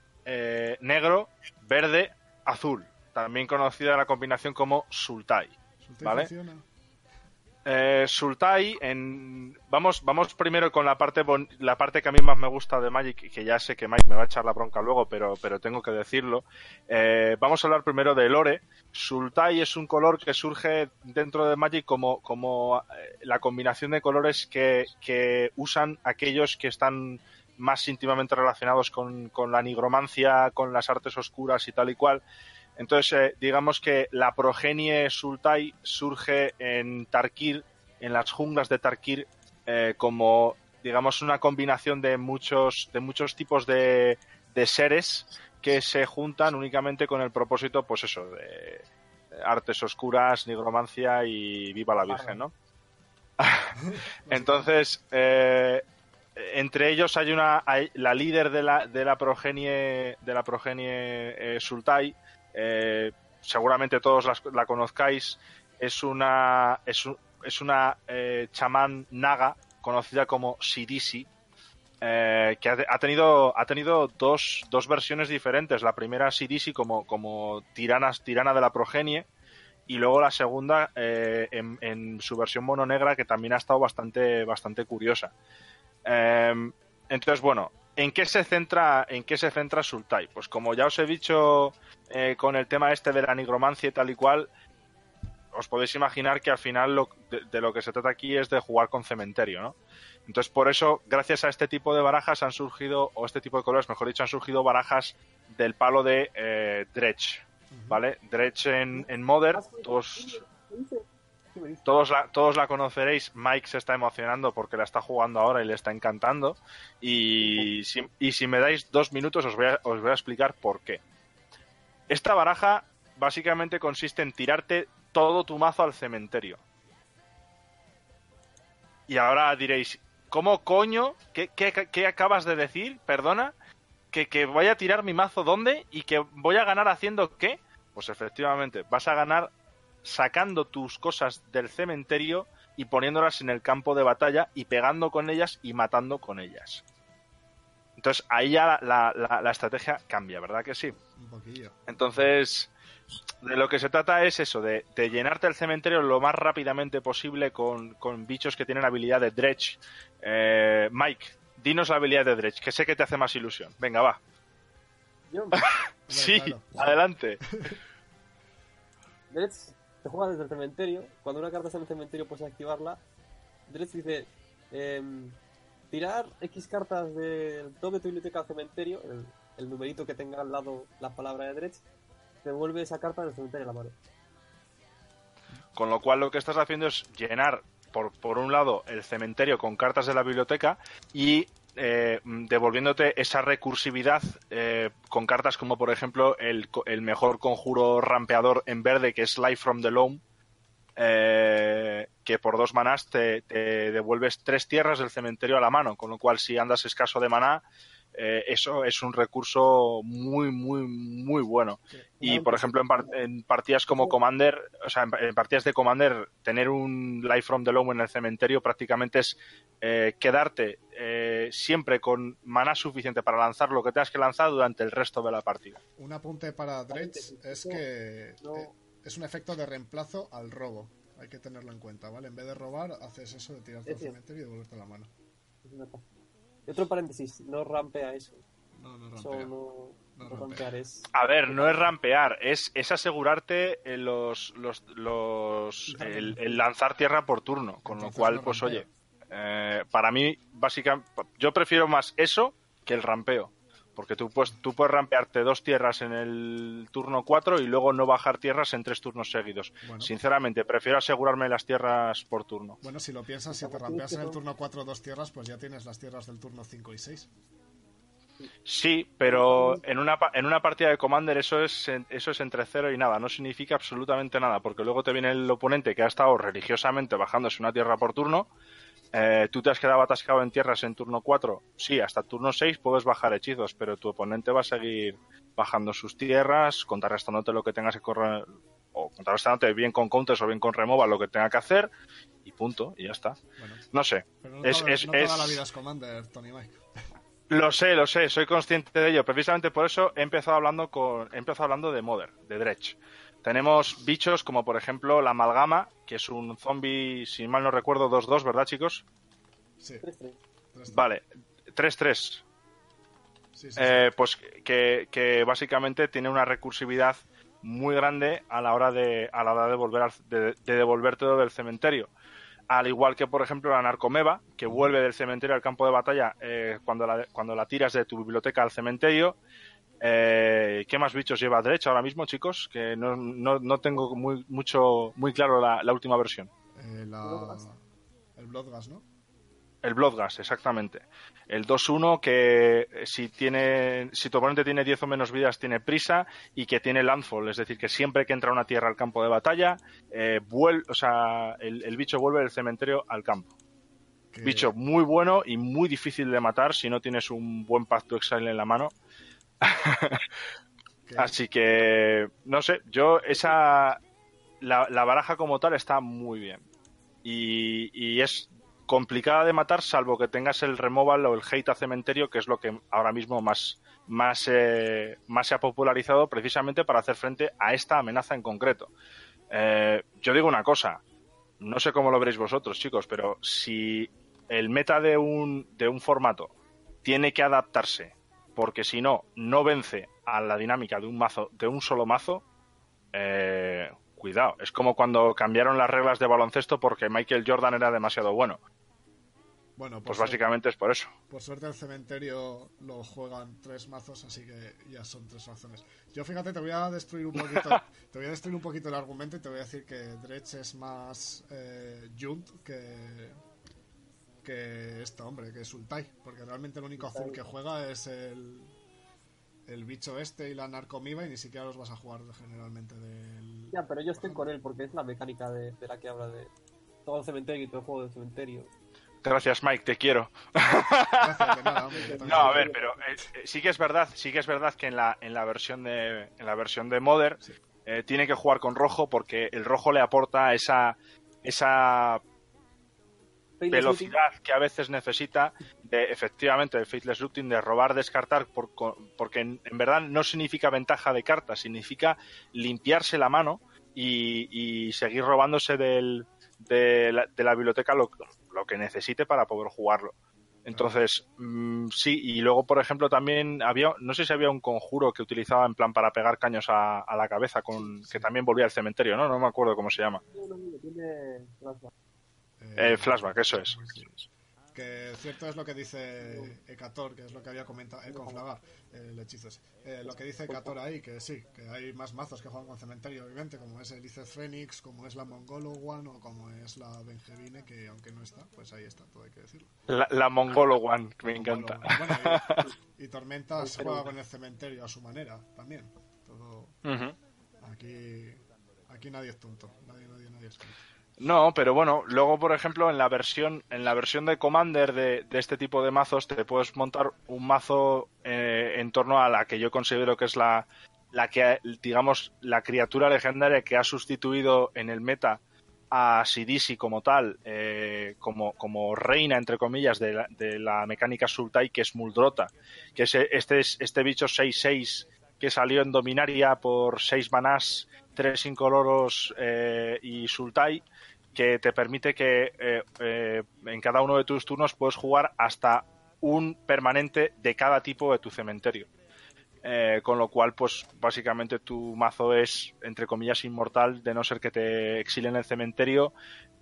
negro verde azul también conocida la combinación como sultai vale funciona. Eh, Sultai, en... vamos, vamos primero con la parte bon... la parte que a mí más me gusta de Magic, que ya sé que Mike me va a echar la bronca luego, pero, pero tengo que decirlo. Eh, vamos a hablar primero de Lore. Sultai es un color que surge dentro de Magic como, como eh, la combinación de colores que, que usan aquellos que están más íntimamente relacionados con, con la nigromancia, con las artes oscuras y tal y cual. Entonces, eh, digamos que la progenie Sultai surge en Tarkir, en las junglas de Tarkir, eh, como, digamos, una combinación de muchos, de muchos tipos de, de, seres que se juntan únicamente con el propósito, pues eso, de, artes oscuras, nigromancia y viva la Virgen, ¿no? Entonces, eh, entre ellos hay una, hay, la líder de la, de la progenie, de la progenie Sultai, eh, seguramente todos la, la, conozcáis, es una, es, un, es una eh, chamán naga conocida como Sidisi, eh, que ha, tenido, ha tenido dos, dos versiones diferentes. La primera Sidisi como, como tirana de la progenie y luego la segunda eh, en, en, su versión mono negra que también ha estado bastante, bastante curiosa. Eh, entonces, bueno, ¿En qué se centra, en qué se centra Sultai? Pues como ya os he dicho eh, con el tema este de la nigromancia y tal y cual, os podéis imaginar que al final lo, de, de, lo que se trata aquí es de jugar con cementerio, ¿no? Entonces, por eso, gracias a este tipo de barajas han surgido, o este tipo de colores, mejor dicho, han surgido barajas del palo de eh, Dredge, ¿vale? Dredge en, en Modern, todos, todos la, todos la conoceréis. Mike se está emocionando porque la está jugando ahora y le está encantando. Y si, y si me dais dos minutos os voy, a, os voy a explicar por qué. Esta baraja básicamente consiste en tirarte todo tu mazo al cementerio. Y ahora diréis, ¿cómo coño? ¿Qué, qué, acabas de decir? Perdona. ¿Que, ¿Que voy a tirar mi mazo dónde? ¿Y que voy a ganar haciendo qué? Pues efectivamente, vas a ganar sacando tus cosas del cementerio y poniéndolas en el campo de batalla y pegando con ellas y matando con ellas. Entonces ahí ya la, la- la estrategia cambia, ¿verdad que sí? Un poquillo. Entonces, de lo que se trata es eso, de, de llenarte el cementerio lo más rápidamente posible con, con bichos que tienen habilidad de dredge. Eh, Mike, dinos la habilidad de dredge, que sé que te hace más ilusión. Venga, va. Yo, sí, claro. adelante. Dredge se juega desde el cementerio. Cuando una carta está en el cementerio puedes activarla. Dredge dice: em, tirar X cartas del top de tu biblioteca al cementerio, el, numerito que tenga al lado la palabra de Dredge, te devuelve esa carta del cementerio a la mano. Con lo cual lo que estás haciendo es llenar, por, por un lado, el cementerio con cartas de la biblioteca y eh, devolviéndote esa recursividad eh, con cartas como, por ejemplo, el, el mejor conjuro rampeador en verde, que es Life from the Loam, eh, que por dos manás te, te devuelves tres tierras del cementerio a la mano, con lo cual si andas escaso de maná, eso es un recurso muy, muy, muy bueno. Y por ejemplo, en, par- en partidas como Commander, o sea, en, en partidas de Commander, tener un Life from the Loam en el cementerio prácticamente es quedarte eh, siempre con maná suficiente para lanzar lo que tengas que lanzar durante el resto de la partida. Un apunte para Dredge es que eh, es un efecto de reemplazo al robo. Hay que tenerlo en cuenta, ¿vale? En vez de robar, haces eso de tirarte al cementerio y devolverte la mano. Otro paréntesis: no rampea eso. No, no Eso rampea. no, No no rampear. A ver, no es rampear, es, es asegurarte eh, los, los, los el, el lanzar tierra por turno, con lo cual, no pues oye, eh, para mí, básicamente, yo prefiero más eso que el rampeo. Porque tú puedes, tú puedes rampearte dos tierras en el turno 4 y luego no bajar tierras en tres turnos seguidos. Bueno. Sinceramente, prefiero asegurarme las tierras por turno. Bueno, si lo piensas, si te rampeas en el turno 4 dos tierras, pues ya tienes las tierras del turno 5 y 6. Sí, pero en una, en una partida de Commander eso es, eso es entre cero y nada, no significa absolutamente nada, porque luego te viene el oponente que ha estado religiosamente bajándose una tierra por turno, eh, tú te has quedado atascado en tierras en turno 4, sí, hasta turno 6 puedes bajar hechizos, pero tu oponente va a seguir bajando sus tierras, contrarrestándote lo que tengas que correr, o contrarrestándote bien con counters o bien con removal lo que tenga que hacer, y punto, y ya está. Bueno, No sé, pero no, Es- toda, es- no toda es- la vida es Commander, Tony Mike. Lo sé, lo sé, soy consciente de ello. Precisamente por eso he empezado hablando con, he empezado hablando de Mother, de Dredge. Tenemos bichos como por ejemplo la amalgama, que es un zombie, si mal no recuerdo, 2-2, ¿verdad, chicos? Sí, 3-3. tres, tres. Vale, 3-3. Sí, sí, sí. Eh, pues que, que básicamente tiene una recursividad muy grande a la hora de, a la hora de volver al- de, de devolver todo del cementerio. Al igual que, por ejemplo, la narcomeva, que vuelve del cementerio al campo de batalla eh, cuando, la, cuando la tiras de tu biblioteca al cementerio. Eh, ¿Qué más bichos lleva derecha ahora mismo, chicos? Que no, no, no tengo muy, mucho, muy claro la, la última versión. Eh, la... El Bloodgas, ¿no? El Bloodgas, exactamente. El 2-1 que eh, si tiene si tu oponente tiene 10 o menos vidas tiene prisa y que tiene landfall, es decir, que siempre que entra una tierra al campo de batalla, eh, vuel- o sea, el, el bicho vuelve del cementerio al campo. Bicho muy bueno y muy difícil de matar si no tienes un buen pacto exile en la mano. Así que, no sé, yo esa... La, la baraja como tal está muy bien. Y, y es complicada de matar salvo que tengas el removal o el hate a cementerio, que es lo que ahora mismo más, más, eh, más se ha popularizado precisamente para hacer frente a esta amenaza en concreto. Eh, yo digo una cosa, no sé cómo lo veréis vosotros, chicos, pero si el meta de un, de un formato tiene que adaptarse, porque si no, no vence a la dinámica de un mazo, de un solo mazo, eh, cuidado. Es como cuando cambiaron las reglas de baloncesto porque Michael Jordan era demasiado bueno. Bueno, Pues por, básicamente es por eso. por suerte el cementerio lo juegan tres mazos, así que ya son tres razones. Yo fíjate, te voy a destruir un poquito, te voy a destruir un poquito el argumento y te voy a decir que Dredge es más eh, Junt que que este hombre, que es Ultai, porque realmente el único azul que juega es el el bicho este y la narcomiva y ni siquiera los vas a jugar generalmente del Ya, pero yo estoy con él porque es la mecánica de, de la que habla de todo el cementerio y todo el juego del cementerio. Gracias, Mike, te quiero. Gracias, de nada, hombre, yo también. No, a ver, pero eh, eh, sí que es verdad, sí que es verdad que en la, en la versión de en la versión de Mother Sí. eh, tiene que jugar con rojo porque el rojo le aporta esa, esa Velocidad que a veces necesita de efectivamente de Faithless Looting, de robar, descartar, por- porque en, en verdad no significa ventaja de carta, significa limpiarse la mano y, y seguir robándose del, de, la, de la biblioteca lo, lo que necesite para poder jugarlo. Entonces, mm, sí, y luego, por ejemplo, también había, no sé si había un conjuro que utilizaba en plan para pegar caños a, a la cabeza, con que también volvía al cementerio, ¿no? No me acuerdo cómo se llama. No, no, no, tiene. Eh, flashback, eso es. Que cierto es lo que dice Ecator, que es lo que había comentado, eh, con Flagar, el hechizo ese. Eh, lo que dice Ecator ahí, que sí, que hay más mazos que juegan con cementerio, obviamente, como es el Ice Phoenix, como es la Mongolo One o como es la Benjevine, que aunque no está, pues ahí está, todo hay que decirlo. La, la Mongolo One, que me Mongolo encanta. One. Bueno, y, y Tormentas juega con el cementerio a su manera, también. Todo aquí, aquí nadie es tonto, nadie, nadie, nadie es tonto. No, pero bueno, luego por ejemplo en la versión en la versión de Commander de, de este tipo de mazos te puedes montar un mazo eh, en torno a la que yo considero que es la la que digamos la criatura legendaria que ha sustituido en el meta a Sidisi como tal, eh, como, como reina, entre comillas, de la, de la mecánica Sultai, que es Muldrota, que es este, este bicho 6-6 que salió en Dominaria por 6 manás, 3 incoloros eh, y Sultai, que te permite que eh, eh, en cada uno de tus turnos puedes jugar hasta un permanente de cada tipo de tu cementerio. Con lo cual, pues básicamente tu mazo es, entre comillas, inmortal, de no ser que te exilen el cementerio,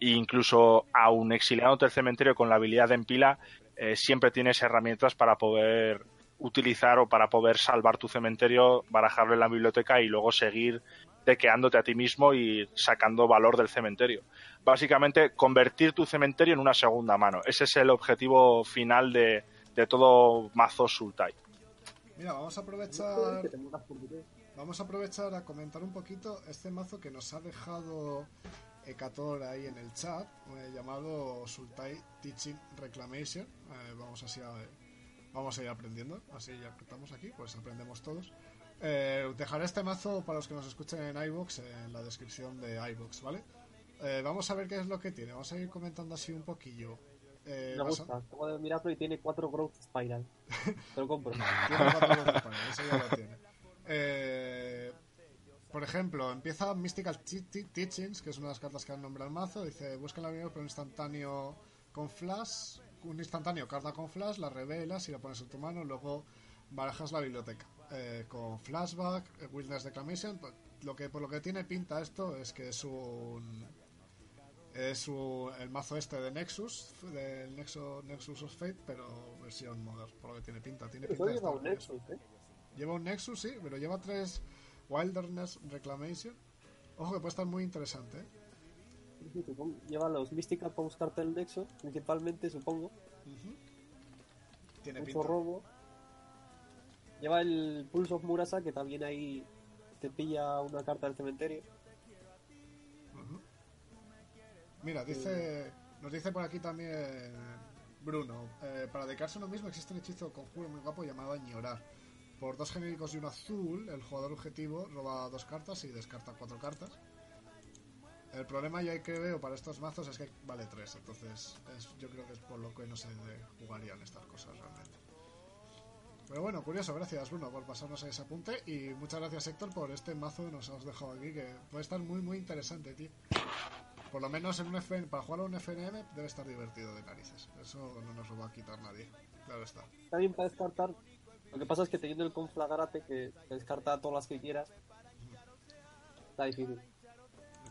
e incluso aún exiliándote el cementerio con la habilidad de empila, siempre tienes herramientas para poder utilizar o para poder salvar tu cementerio, barajarlo en la biblioteca y luego seguir dequeándote a ti mismo y sacando valor del cementerio. Básicamente, convertir tu cementerio en una segunda mano. Ese es el objetivo final de, de todo mazo Sultai. Mira, vamos a aprovechar. Vamos a aprovechar a comentar un poquito este mazo que nos ha dejado Ekator ahí en el chat, eh, llamado Sultai Teaching Reclamation. Eh, vamos así a, vamos a ir aprendiendo, así ya que estamos aquí, pues aprendemos todos. Eh, dejaré este mazo para los que nos escuchen en iBox en la descripción de iBox, ¿vale? Eh, vamos a ver qué es lo que tiene. Vamos a ir comentando así un poquillo. Eh, Me gusta. Acabo de mirarlo y tiene cuatro Growth Spiral. Te lo compro. Tiene cuatro veces para, eso ya lo tiene. Eh, por ejemplo, empieza Mystical Te- Te- Teachings, que es una de las cartas que han nombrado el mazo. Dice: Busca la vida por un instantáneo con flash. Un instantáneo carta con flash, la revelas y la pones en tu mano. Luego barajas la biblioteca. Eh, con flashback, eh, Wilderness Declamation. Lo que, por lo que tiene pinta esto es que es un. Es un- el mazo este de Nexus, del Nexo, Nexus of Fate, pero versión modern, por lo que tiene pinta. Tiene pinta lleva un. Nexus, ¿eh? Lleva un Nexus, sí, pero lleva tres Wilderness Reclamation. Ojo que puede estar muy interesante, ¿eh? Supongo. Lleva los Mystical Pumps Cartel Nexus, principalmente, supongo. Tiene Mucho pinta. robo. Lleva el Pulse of Murasa, que también ahí te pilla una carta del cementerio. Mira, dice, nos dice por aquí también Bruno. eh, para dedicarse a uno mismo existe un hechizo conjuro muy guapo llamado Añorar. Por dos genéricos y un azul, el jugador objetivo roba dos cartas y descarta cuatro cartas. El problema yo que veo para estos mazos es que vale tres, entonces es- yo creo que es por lo que no se jugarían estas cosas realmente. Pero bueno, curioso, gracias Bruno por pasarnos ese apunte y muchas gracias Héctor por este mazo que nos has dejado aquí que puede estar muy muy interesante, tío. Por lo menos en un FN, para jugar a un FNM debe estar divertido de narices. Eso no nos lo va a quitar nadie. Claro está. También para descartar. Lo que pasa es que teniendo el Conflagrate, que descarta todas las que quieras, está difícil.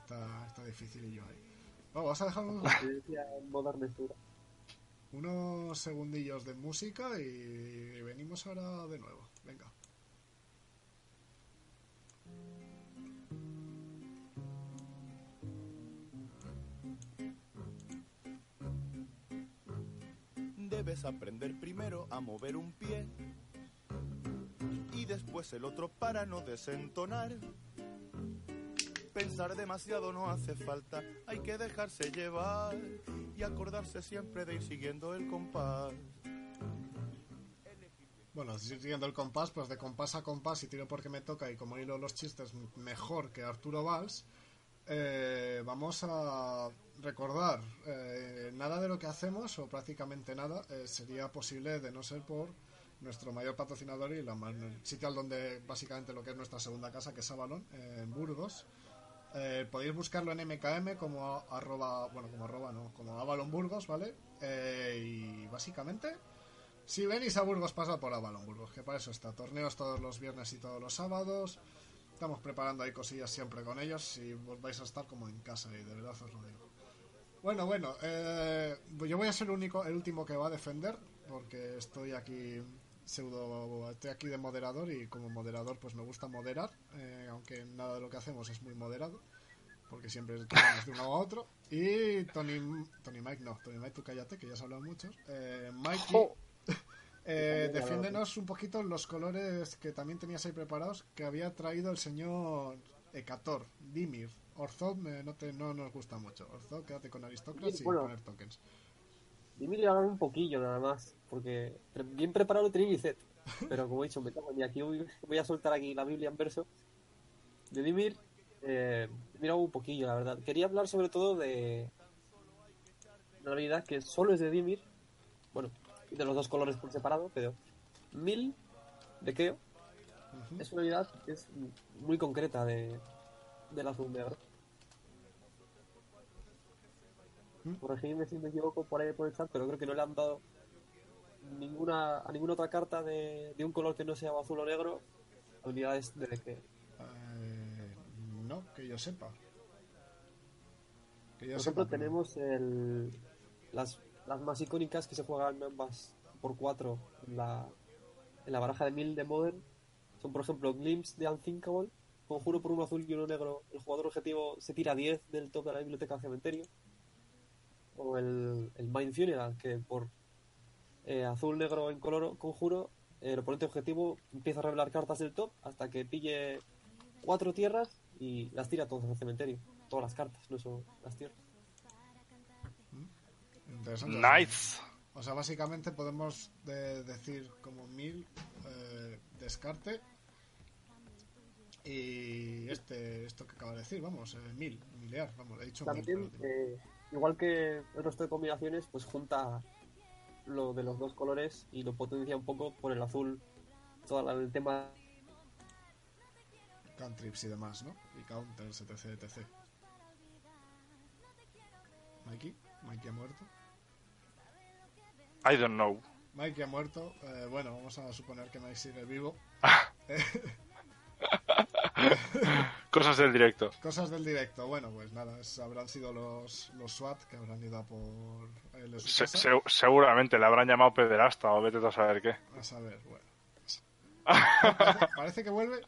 Está, está difícil y yo ahí. Bueno, vamos a dejar unos, unos segundillos de música y venimos ahora de nuevo. Venga. Debes aprender primero a mover un pie y después el otro para no desentonar. Pensar demasiado no hace falta, hay que dejarse llevar y acordarse siempre de ir siguiendo el compás. Bueno, siguiendo el compás, pues de compás a compás y tiro porque me toca y como hilo los chistes mejor que Arturo Valls, eh, vamos a recordar eh, nada de lo que hacemos o prácticamente nada eh, sería posible de no ser por nuestro mayor patrocinador y la, el sitio al donde básicamente lo que es nuestra segunda casa que es Avalon en Burgos eh, podéis buscarlo en MKM como arroba, bueno, como arroba, no, como Avalon Burgos, ¿vale? Eh, y básicamente, si venís a Burgos, pasa por Avalon Burgos, que para eso está. Torneos todos los viernes y todos los sábados. Estamos preparando ahí cosillas siempre con ellos y os vais a estar como en casa y de verdad os lo digo. Bueno, bueno, eh, yo voy a ser el único, el último que va a defender, porque estoy aquí pseudo estoy aquí de moderador y como moderador pues me gusta moderar eh, aunque nada de lo que hacemos es muy moderado porque siempre tiramos de uno a otro. Y Tony Tony Mike no Tony Mike tú cállate que ya has hablado mucho. Eh, Mikey eh, defiéndenos un poquito los colores que también tenías ahí preparados que había traído el señor Ecator Dimir. Orzod no, te, no nos gusta mucho. Orzod quédate con Aristocrats y poner tokens Dimir hablar un poquillo nada más porque bien preparado tenía set. Pero como he dicho, me cago y aquí voy, a soltar aquí la Biblia en verso. De Dimir, eh, mira un poquillo, la verdad. Quería hablar sobre todo de una habilidad que solo es de Dimir. Bueno, de los dos colores por separado, pero Mil de Keo es una habilidad que es muy concreta de, del azul negro. ¿Mm? Corregidme si me equivoco por ahí por el chat, pero creo que no le han dado ninguna a ninguna otra carta de, de un color que no sea azul o negro. Unidades de que eh, no que yo sepa. Por ejemplo tenemos el, las, las más icónicas que se juegan ambas por 4 en la, en la baraja de mil de Modern. Son por ejemplo Glimpse de Unthinkable conjuro por uno azul y uno negro. El jugador objetivo se tira 10 del top de la biblioteca cementerio o el, el Mind Funeral que por eh, azul, negro en color conjuro, el oponente objetivo empieza a revelar cartas del top hasta que pille cuatro tierras y las tira todas al cementerio. Todas las cartas, no son las tierras. Nice. O sea, básicamente podemos decir como mil eh, descarte y este esto que acaba de decir, vamos, eh, mil, miliar, vamos, he dicho También, igual que el resto de combinaciones, pues junta lo de los dos colores y lo potencia un poco por el azul, todo el tema. Cantrips y demás, ¿no? Y counters, etc, etc. Mikey, Mikey ha muerto. I don't know. Mikey ha muerto. Eh, bueno, vamos a suponer que Mikey sigue vivo. Cosas del directo. Cosas del directo. Bueno, pues nada, habrán sido los, los SWAT que habrán ido a por seguramente le habrán llamado pederasta o vete a saber qué. A saber, bueno. parece, que vuelve.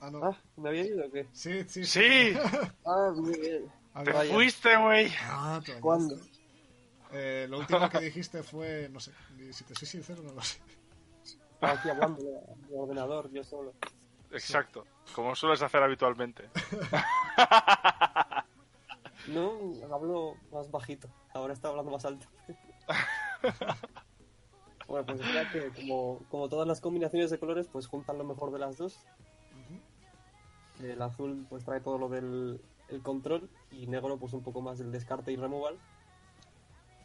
Ah, no. Ah, ¿me había ido o qué? Sí, sí. Sí. ah, muy bien. Te fuiste, güey. Ah, ¿Cuándo? Eh, lo último que dijiste fue, no sé, si te soy sincero, no lo sé. Estaba aquí hablando de, ordenador, yo solo. Exacto, como sueles hacer habitualmente. no, hablo más bajito, ahora está hablando más alto. bueno, pues que como, como todas las combinaciones de colores, pues juntan lo mejor de las dos. El azul pues trae todo lo del el control y negro pues un poco más del descarte y removal.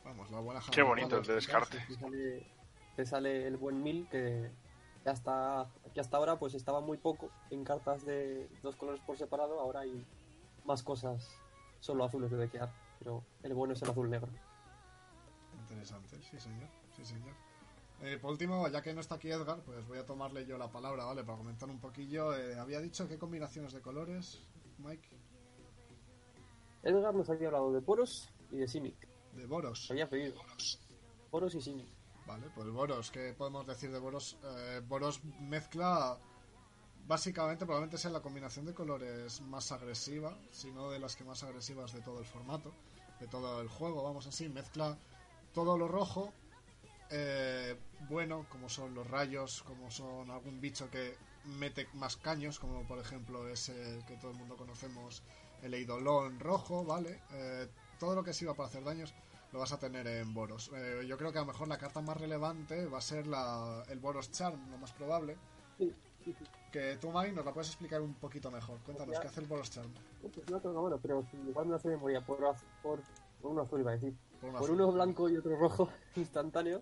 Vamos, la buena Qué bonito el de descarte te sale el buen mil que hasta, que hasta ahora pues estaba muy poco en cartas de dos colores por separado, ahora hay más cosas solo azules de dequear, pero el bueno es el azul negro. Interesante, sí señor, sí señor. Eh, por último, ya que no está aquí Edgar, pues voy a tomarle yo la palabra, ¿vale? Para comentar un poquillo. Eh, había dicho qué combinaciones de colores, Mike. Edgar nos había hablado de Poros y de Simic. De Boros. Había pedido. Poros y Simic. Vale, pues Boros, ¿qué podemos decir de Boros? Eh, Boros mezcla, básicamente probablemente sea la combinación de colores más agresiva, si no de las que más agresivas de todo el formato, de todo el juego, vamos así, mezcla todo lo rojo, eh, bueno, como son los rayos, como son algún bicho que mete más caños, como por ejemplo ese que todo el mundo conocemos, el eidolón rojo, ¿vale? Eh, todo lo que sirva para hacer daños lo vas a tener en Boros. Eh, yo creo que a lo mejor la carta más relevante va a ser la, el Boros Charm, lo más probable. Sí, sí, sí. Que tú, Mike, nos la puedes explicar un poquito mejor. Cuéntanos, Ya. ¿qué hace el Boros Charm? Pues no tengo bueno, pero igual me lo sé de memoria. Por, az- por, por uno azul iba a decir. Por una Por uno blanco y otro rojo instantáneo.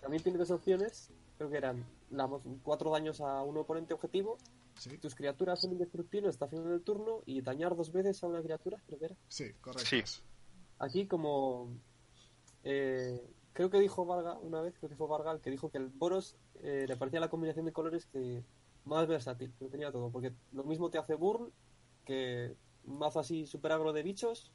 También tiene dos opciones. Creo que eran damos cuatro daños a un oponente objetivo. Sí, Tus criaturas son indestructibles hasta final del turno y dañar dos veces a una criatura, creo que era. sí, correcto. Sí. Aquí como... eh, creo que dijo Varga una vez, creo que fue Varga el que dijo que el Boros eh, le parecía la combinación de colores que más versátil, que lo tenía todo. Porque lo mismo te hace Burn que mazo así super agro de bichos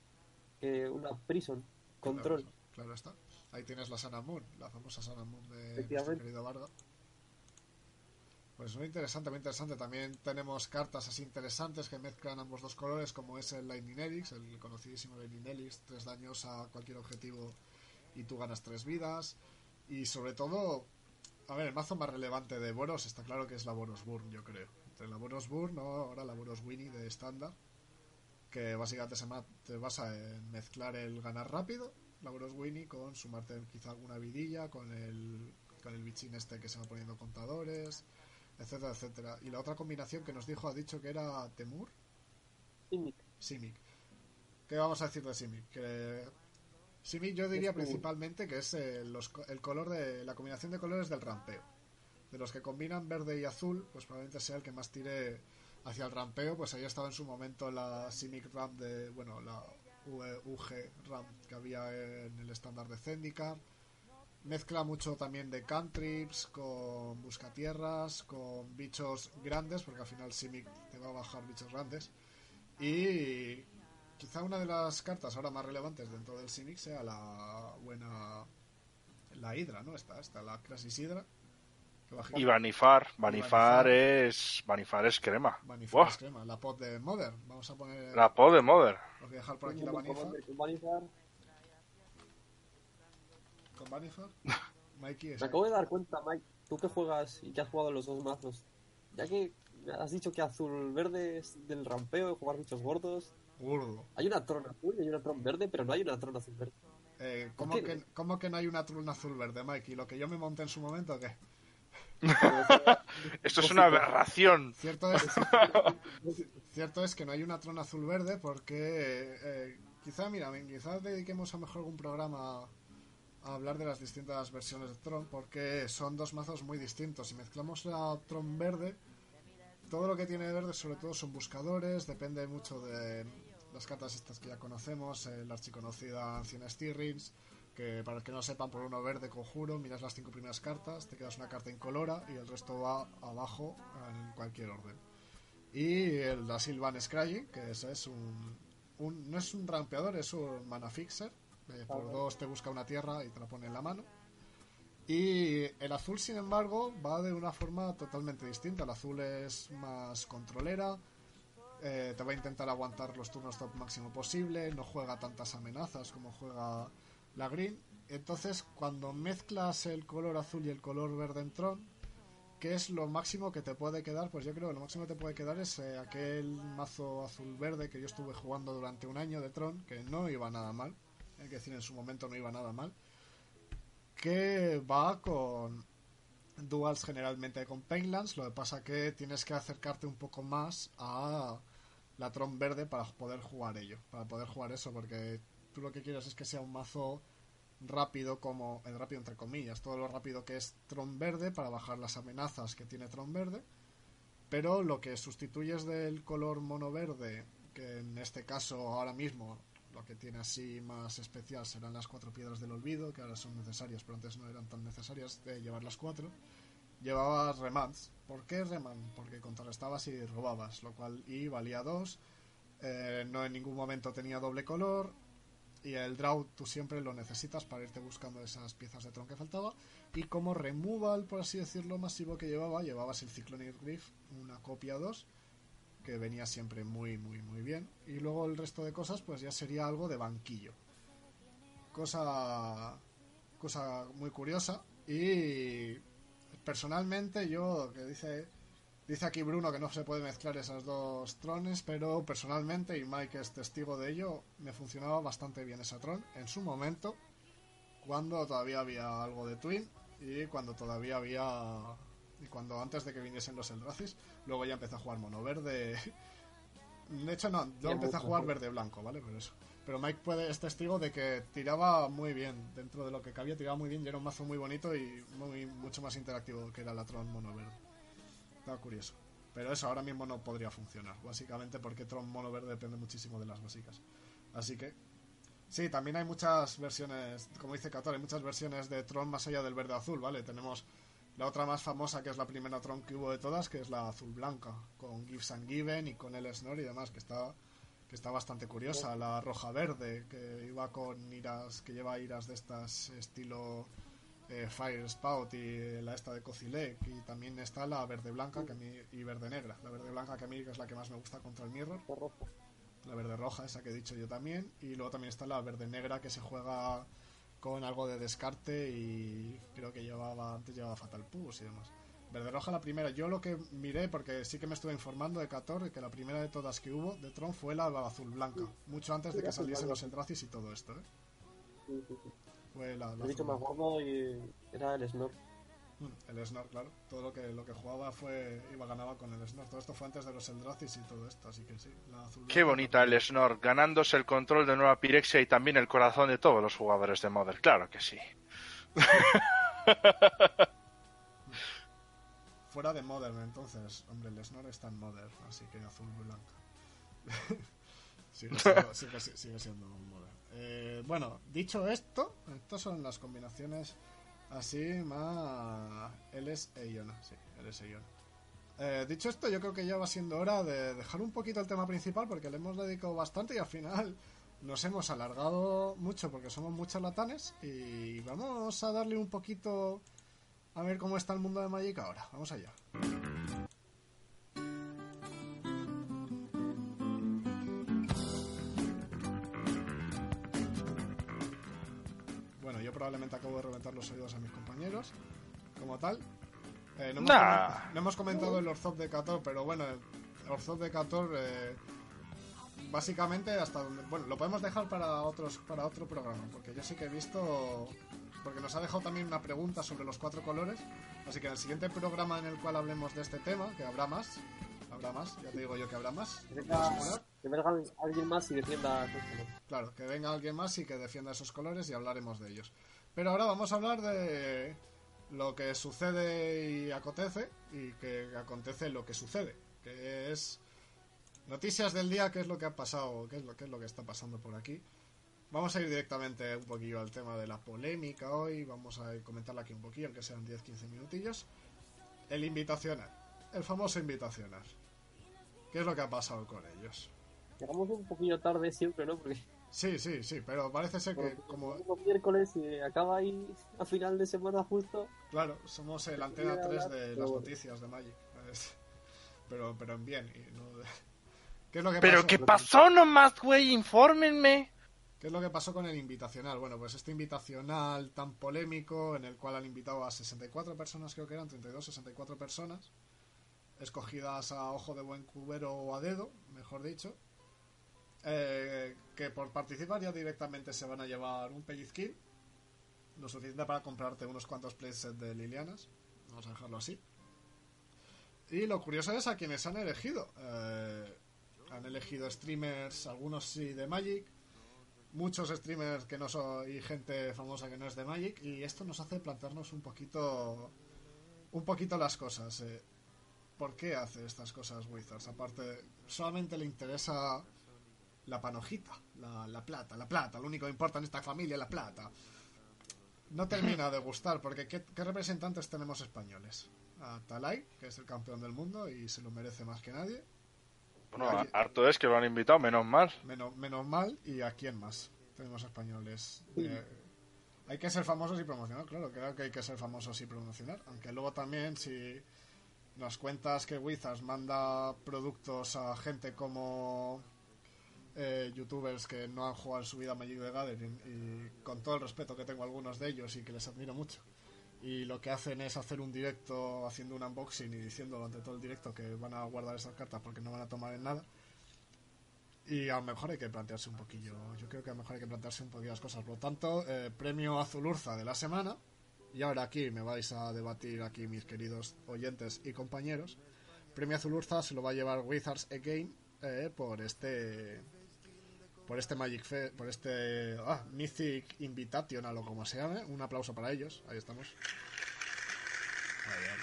que una Prison, Control. Claro, claro está. Ahí tienes la Sana Moon, la famosa Sana Moon de nuestro querido Varga. Pues muy interesante, muy interesante. También tenemos cartas así interesantes que mezclan ambos dos colores, como es el Lightning Elix, el conocidísimo Lightning Elix, tres daños a cualquier objetivo y tú ganas tres vidas. Y sobre todo, a ver, el mazo más relevante de Boros está claro que es la Boros Burn, yo creo. Entre la Boros Burn o ahora la Boros Winnie de estándar, que básicamente se te basa en mezclar el ganar rápido, la Boros Winnie, con sumarte quizá alguna vidilla, con el, con el bichín este que se va poniendo contadores, etcétera, etcétera. Y la otra combinación que nos dijo, ha dicho que era Temur, Simic. Simic. ¿Qué vamos a decir de Simic? Que Simic yo diría principalmente que es los el color de la combinación de colores del rampeo. De los que combinan verde y azul, pues probablemente sea el que más tire hacia el rampeo. Pues ahí estaba en su momento la Simic Ramp de, bueno, la UG Ramp que había en el estándar de Zendikar. Mezcla mucho también de cantrips con buscatierras, con bichos grandes, porque al final Simic te va a bajar bichos grandes. Y quizá una de las cartas ahora más relevantes dentro del Simic sea la buena. La Hydra, ¿no? Esta, esta la Crasis Hydra. Y Vanifar. Vanifar Vanifar. es. Vanifar es crema. Vanifar Buah, es crema, la pot de Mother. Vamos a poner. la pod de Mother. Voy a dejar por aquí la Vanifar. Con. Mikey es Me acabo de dar cuenta, Mike, tú que juegas y que has jugado los dos mazos, ya que has dicho que azul verde es del rampeo, de jugar bichos gordos, Gordo. hay una tron azul y hay una tron verde, pero no hay una tron azul verde. Eh, ¿cómo, que, no? ¿Cómo que no hay una truna azul verde, Mikey? ¿Lo que yo me monté en su momento qué? Esto es una aberración. Cierto es, cierto es que no hay una trona azul verde porque eh, quizá, mira, quizá dediquemos a mejor algún programa a hablar de las distintas versiones de Tron porque son dos mazos muy distintos. Si mezclamos la Tron verde, todo lo que tiene de verde sobre todo son buscadores, depende mucho de las cartas estas que ya conocemos, eh, la archiconocida Anciana Stirrings, que para el que no sepan, por uno verde conjuro, miras las cinco primeras cartas, te quedas una carta incolora y el resto va abajo en cualquier orden. Y el la Sylvan Scrying, que ese es un, un- no es un rampeador, es un mana fixer. Eh, por dos te busca una tierra y te la pone en la mano. Y el azul, sin embargo, va de una forma totalmente distinta. El azul es más controlera, eh, te va a intentar aguantar los turnos top máximo posible, no juega tantas amenazas como juega la green. Entonces, cuando mezclas el color azul y el color verde en Tron, ¿qué es lo máximo que te puede quedar? Pues yo creo que lo máximo que te puede quedar es eh, aquel mazo azul-verde que yo estuve jugando durante un año de Tron, que no iba nada mal. Hay que decir, en su momento no iba nada mal. Que va con duals generalmente con Painlands. Lo que pasa que tienes que acercarte un poco más a la Tron verde para poder jugar ello. Para poder jugar eso, porque tú lo que quieres es que sea un mazo rápido como el rápido entre comillas todo lo rápido que es Tron verde para bajar las amenazas que tiene Tron verde pero lo que sustituyes del color mono verde que en este caso ahora mismo lo que tiene así más especial serán las cuatro piedras del olvido que ahora son necesarias pero antes no eran tan necesarias de llevar las cuatro. Llevabas remans ¿por qué reman? porque contrarrestabas y robabas lo cual y valía dos. Eh, no en ningún momento tenía doble color. Y el draw tú siempre lo necesitas para irte buscando esas piezas de tron que faltaba. Y como removal por así decirlo masivo que llevaba llevabas el Cyclonic Griff una copia 2 que venía siempre muy muy muy bien. Y luego el resto de cosas pues ya sería algo de banquillo. Cosa cosa muy curiosa. Y personalmente yo que dice Dice aquí Bruno que no se puede mezclar esas dos trones, pero personalmente, y Mike es testigo de ello, me funcionaba bastante bien esa tron. En su momento, cuando todavía había algo de Twin y cuando todavía había. Y cuando antes de que viniesen los Eldracis, luego ya empecé a jugar mono verde. De hecho, no, yo empecé a jugar verde-blanco, ¿vale? Pero eso. Pero Mike puede, es testigo de que tiraba muy bien, dentro de lo que cabía, tiraba muy bien y era un mazo muy bonito y muy, mucho más interactivo que era la Tron mono verde. Estaba curioso. Pero eso ahora mismo no podría funcionar, básicamente porque Tron mono verde depende muchísimo de las básicas. Así que, sí, también hay muchas versiones, como dice Cator, hay muchas versiones de Tron más allá del verde azul, ¿vale? Tenemos la otra más famosa, que es la primera Tron que hubo de todas, que es la azul blanca, con Gives and Given y con el Snore y demás, que está que está bastante curiosa, la roja verde, que iba con iras, que lleva iras de estas estilo eh, Fire Spout y la esta de Cozilek, y también está la verde blanca que a mí, y verde negra, la verde blanca que a mí es la que más me gusta contra el Mirror, la verde roja, esa que he dicho yo también, y luego también está la verde negra que se juega con algo de descarte y creo que llevaba antes llevaba Fatal Push y demás. Verde roja la primera, yo lo que miré, porque sí que me estuve informando de Cator, que la primera de todas que hubo de Tron fue la azul blanca, mucho antes de que saliesen los Eldracis y todo esto, ¿eh? Sí, sí, sí. Fue la, la El bicho más y era el Snor. El Snor, claro. Todo lo que lo que jugaba fue iba ganaba con el Snor. Todo esto fue antes de los Eldracis y todo esto, así que sí. La azul Qué bonita el Snor, ganándose el control de Nueva Pirexia y también el corazón de todos los jugadores de Modern. Claro que sí. Fuera de Modern, entonces. Hombre, el Snor está en Modern, así que azul blanca. sigue, siendo, sigue, sigue siendo Modern. Eh, bueno, dicho esto, estas son las combinaciones así más LS e Iona. Sí, LS e Iona. Eh, dicho esto, yo creo que ya va siendo hora de dejar un poquito el tema principal porque le hemos dedicado bastante y al final nos hemos alargado mucho porque somos muchos latanes y vamos a darle un poquito a ver cómo está el mundo de Magic ahora. Vamos allá. Acabo de reventar los oídos a mis compañeros, como tal. Eh, no, hemos Nah. comen- no hemos comentado el Orzhov de Cator, pero bueno, el Orzhov de Cator, eh, básicamente hasta donde... Bueno, lo podemos dejar para, otros, para otro programa, porque yo sí que he visto... Porque nos ha dejado también una pregunta sobre los cuatro colores, así que en el siguiente programa en el cual hablemos de este tema, que habrá más, habrá más, ya te digo yo que habrá más, Que venga, que venga alguien más y defienda sus colores. Claro, que venga alguien más y que defienda esos colores y hablaremos de ellos. Pero ahora vamos a hablar de lo que sucede y acontece y que acontece lo que sucede, que es noticias del día, qué es lo que ha pasado, qué es lo, qué es lo que está pasando por aquí. Vamos a ir directamente un poquillo al tema de la polémica hoy, vamos a comentarla aquí un poquillo, aunque sean 10-15 minutillos. El invitacional, el famoso invitacional. ¿Qué es lo que ha pasado con ellos? Llegamos un poquillo tarde siempre, ¿no? Sí, sí, sí, pero parece ser que como... como miércoles y acaba ahí a final de semana justo. Claro, somos el antena Quería 3 hablar, de las noticias de Magic. Pero, pero en bien. y no ¿Qué es lo que ¿Pero pasó? qué pasó nomás, güey? Infórmenme. ¿Qué es lo que pasó con el invitacional? Bueno, pues este invitacional tan polémico en el cual han invitado a 64 personas, creo que eran 32, 64 personas, escogidas a ojo de buen cubero o a dedo, mejor dicho, eh, que por participar ya directamente se van a llevar un pellizquín, lo suficiente para comprarte unos cuantos playsets de Lilianas, vamos a dejarlo así. Y lo curioso es a quienes han elegido. Eh, han elegido streamers, algunos sí de Magic, muchos streamers que no son y gente famosa que no es de Magic y esto nos hace plantearnos un poquito un poquito las cosas eh. ¿por qué hace estas cosas Wizards? aparte solamente le interesa la panojita la, la plata, la plata lo único que importa en esta familia es la plata no termina de gustar porque ¿qué, qué representantes tenemos españoles? a Talay, que es el campeón del mundo y se lo merece más que nadie Bueno, harto es que lo han invitado, menos mal. Menos, menos mal, ¿y a quién más? Tenemos españoles. Eh, hay que ser famosos y promocionar, claro, creo que hay que ser famosos y promocionar. Aunque luego también, si nos cuentas que Wizards manda productos a gente como eh, youtubers que no han jugado en su vida Magic the Gathering, y con todo el respeto que tengo a algunos de ellos y que les admiro mucho, y lo que hacen es hacer un directo haciendo un unboxing y diciendo durante todo el directo que van a guardar esas cartas porque no van a tomar en nada. Y a lo mejor hay que plantearse un poquillo, yo creo que a lo mejor hay que plantearse un poquillo las cosas. Por lo tanto, eh, premio Azul Urza de la semana. Y ahora aquí me vais a debatir aquí mis queridos oyentes y compañeros. Premio Azul Urza se lo va a llevar Wizards Again eh, por este por este Magic Fe, por este ah, Mythic Invitational o como se llame. Un aplauso para ellos. Ahí estamos. Muy bien,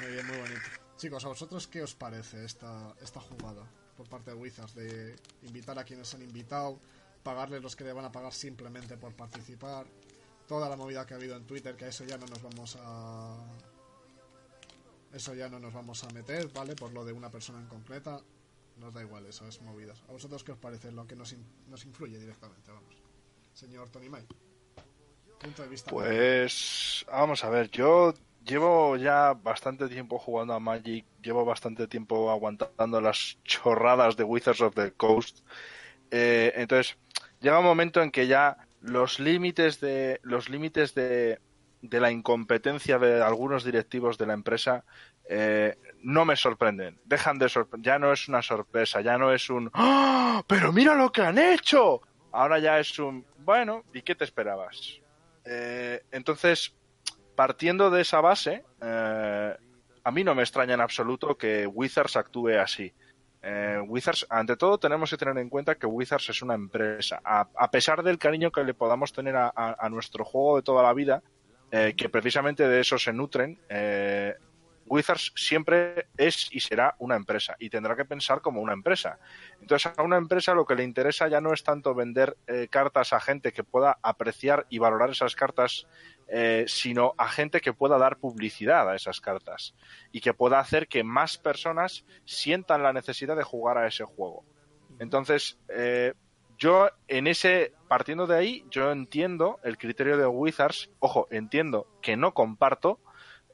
muy, bien, muy bonito. Chicos, ¿a vosotros qué os parece esta, esta jugada por parte de Wizards de invitar a quienes han invitado, pagarles los que le van a pagar simplemente por participar? Toda la movida que ha habido en Twitter, que a eso ya no nos vamos a. Eso ya no nos vamos a meter, ¿vale? Por lo de una persona en concreta nos da igual eso, es movidas. ¿A vosotros qué os parece lo que nos, nos influye directamente? Vamos. Señor Tony May. Punto de vista. Pues vamos a ver, yo llevo ya bastante tiempo jugando a Magic, llevo bastante tiempo aguantando las chorradas de Wizards of the Coast. Eh, entonces, llega un momento en que ya los límites de los límites de, de la incompetencia de algunos directivos de la empresa eh, no me sorprenden. Dejan de sorprender. Ya no es una sorpresa, ya no es un ¡Ah! ¡Pero mira lo que han hecho! Ahora ya es un bueno, ¿y qué te esperabas? Eh, entonces, partiendo de esa base, eh, a mí no me extraña en absoluto que Wizards actúe así. Eh, Wizards, ante todo, tenemos que tener en cuenta que Wizards es una empresa. A, pesar del cariño que le podamos tener a nuestro juego de toda la vida, eh, que precisamente de eso se nutren, eh, Wizards siempre es y será una empresa y tendrá que pensar como una empresa. Entonces, a una empresa lo que le interesa ya no es tanto vender eh, cartas a gente que pueda apreciar y valorar esas cartas, eh, sino a gente que pueda dar publicidad a esas cartas y que pueda hacer que más personas sientan la necesidad de jugar a ese juego. Entonces, eh, yo en ese, partiendo de ahí, yo entiendo el criterio de Wizards, ojo, entiendo que no comparto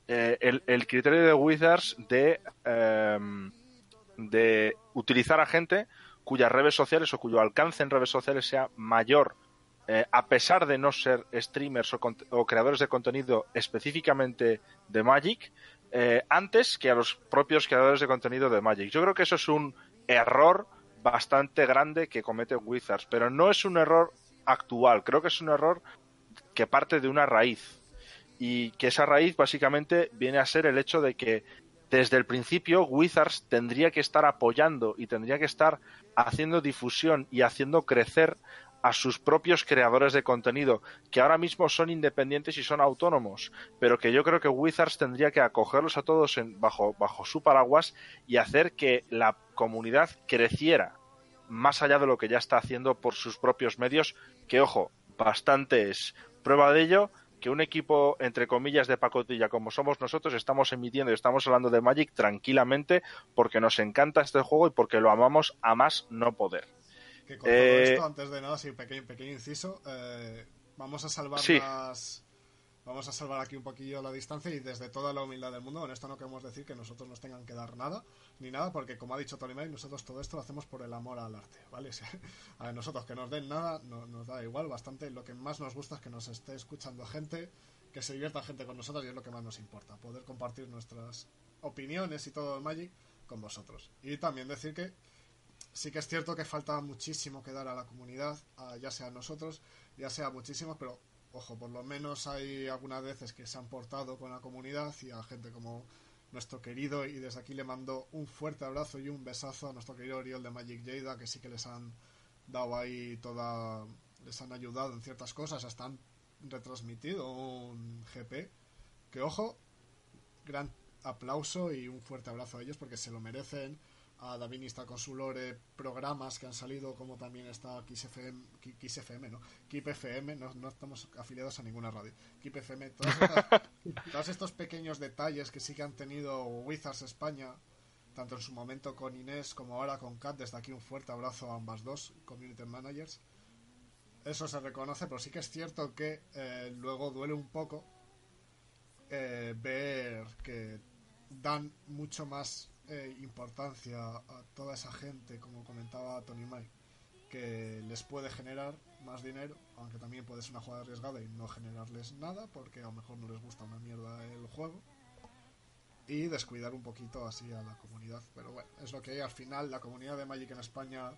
eh, el, el criterio de Wizards de, em, de utilizar a gente cuyas redes sociales o cuyo alcance en redes sociales sea mayor, eh, a pesar de no ser streamers o, o creadores de contenido específicamente de Magic, eh, antes que a los propios creadores de contenido de Magic. Yo creo que eso es un error bastante grande que comete Wizards, pero no es un error actual, creo que es un error que parte de una raíz y que esa raíz básicamente viene a ser el hecho de que desde el principio Wizards tendría que estar apoyando y tendría que estar haciendo difusión y haciendo crecer a sus propios creadores de contenido, que ahora mismo son independientes y son autónomos, pero que yo creo que Wizards tendría que acogerlos a todos en- bajo, bajo su paraguas y hacer que la comunidad creciera más allá de lo que ya está haciendo por sus propios medios, que ojo, bastante es prueba de ello que un equipo, entre comillas, de pacotilla como somos nosotros, estamos emitiendo y estamos hablando de Magic tranquilamente porque nos encanta este juego y porque lo amamos a más no poder. Que con Eh, todo esto, antes de nada, sí, pequeño, pequeño inciso, eh, vamos a salvar Sí. las... Vamos a salvar aquí un poquillo la distancia y desde toda la humildad del mundo, en esto no queremos decir que nosotros nos tengan que dar nada, ni nada, porque como ha dicho Tony May, nosotros todo esto lo hacemos por el amor al arte, ¿vale? A nosotros que nos den nada no- nos da igual, bastante. Lo que más nos gusta es que nos esté escuchando gente, que se divierta gente con nosotros y es lo que más nos importa, poder compartir nuestras opiniones y todo el Magic con vosotros. Y también decir que sí que es cierto que falta muchísimo que dar a la comunidad, ya sea a nosotros, ya sea a muchísimos, pero ojo, por lo menos hay algunas veces que se han portado con la comunidad y a gente como nuestro querido, y desde aquí le mando un fuerte abrazo y un besazo a nuestro querido Oriol de Magic Jada, que sí que les han dado ahí toda, les han ayudado en ciertas cosas, hasta han retransmitido un GP, que ojo, gran aplauso y un fuerte abrazo a ellos porque se lo merecen. A David está con su lore programas que han salido, como también está Kiss FM, Ki- Kiss FM, ¿no? Keep FM, no, no estamos afiliados a ninguna radio. Keep FM, todas estas- todos estos pequeños detalles que sí que han tenido Wizards España, tanto en su momento con Inés como ahora con Kat, desde aquí un fuerte abrazo a ambas dos, community managers. Eso se reconoce, pero sí que es cierto que eh, luego duele un poco eh, ver que dan mucho más eh, importancia a toda esa gente, como comentaba Tony May, que les puede generar más dinero, aunque también puede ser una jugada arriesgada y no generarles nada, porque a lo mejor no les gusta una mierda el juego. Y descuidar un poquito así a la comunidad. Pero bueno, es lo que hay. Al final, la comunidad de Magic en España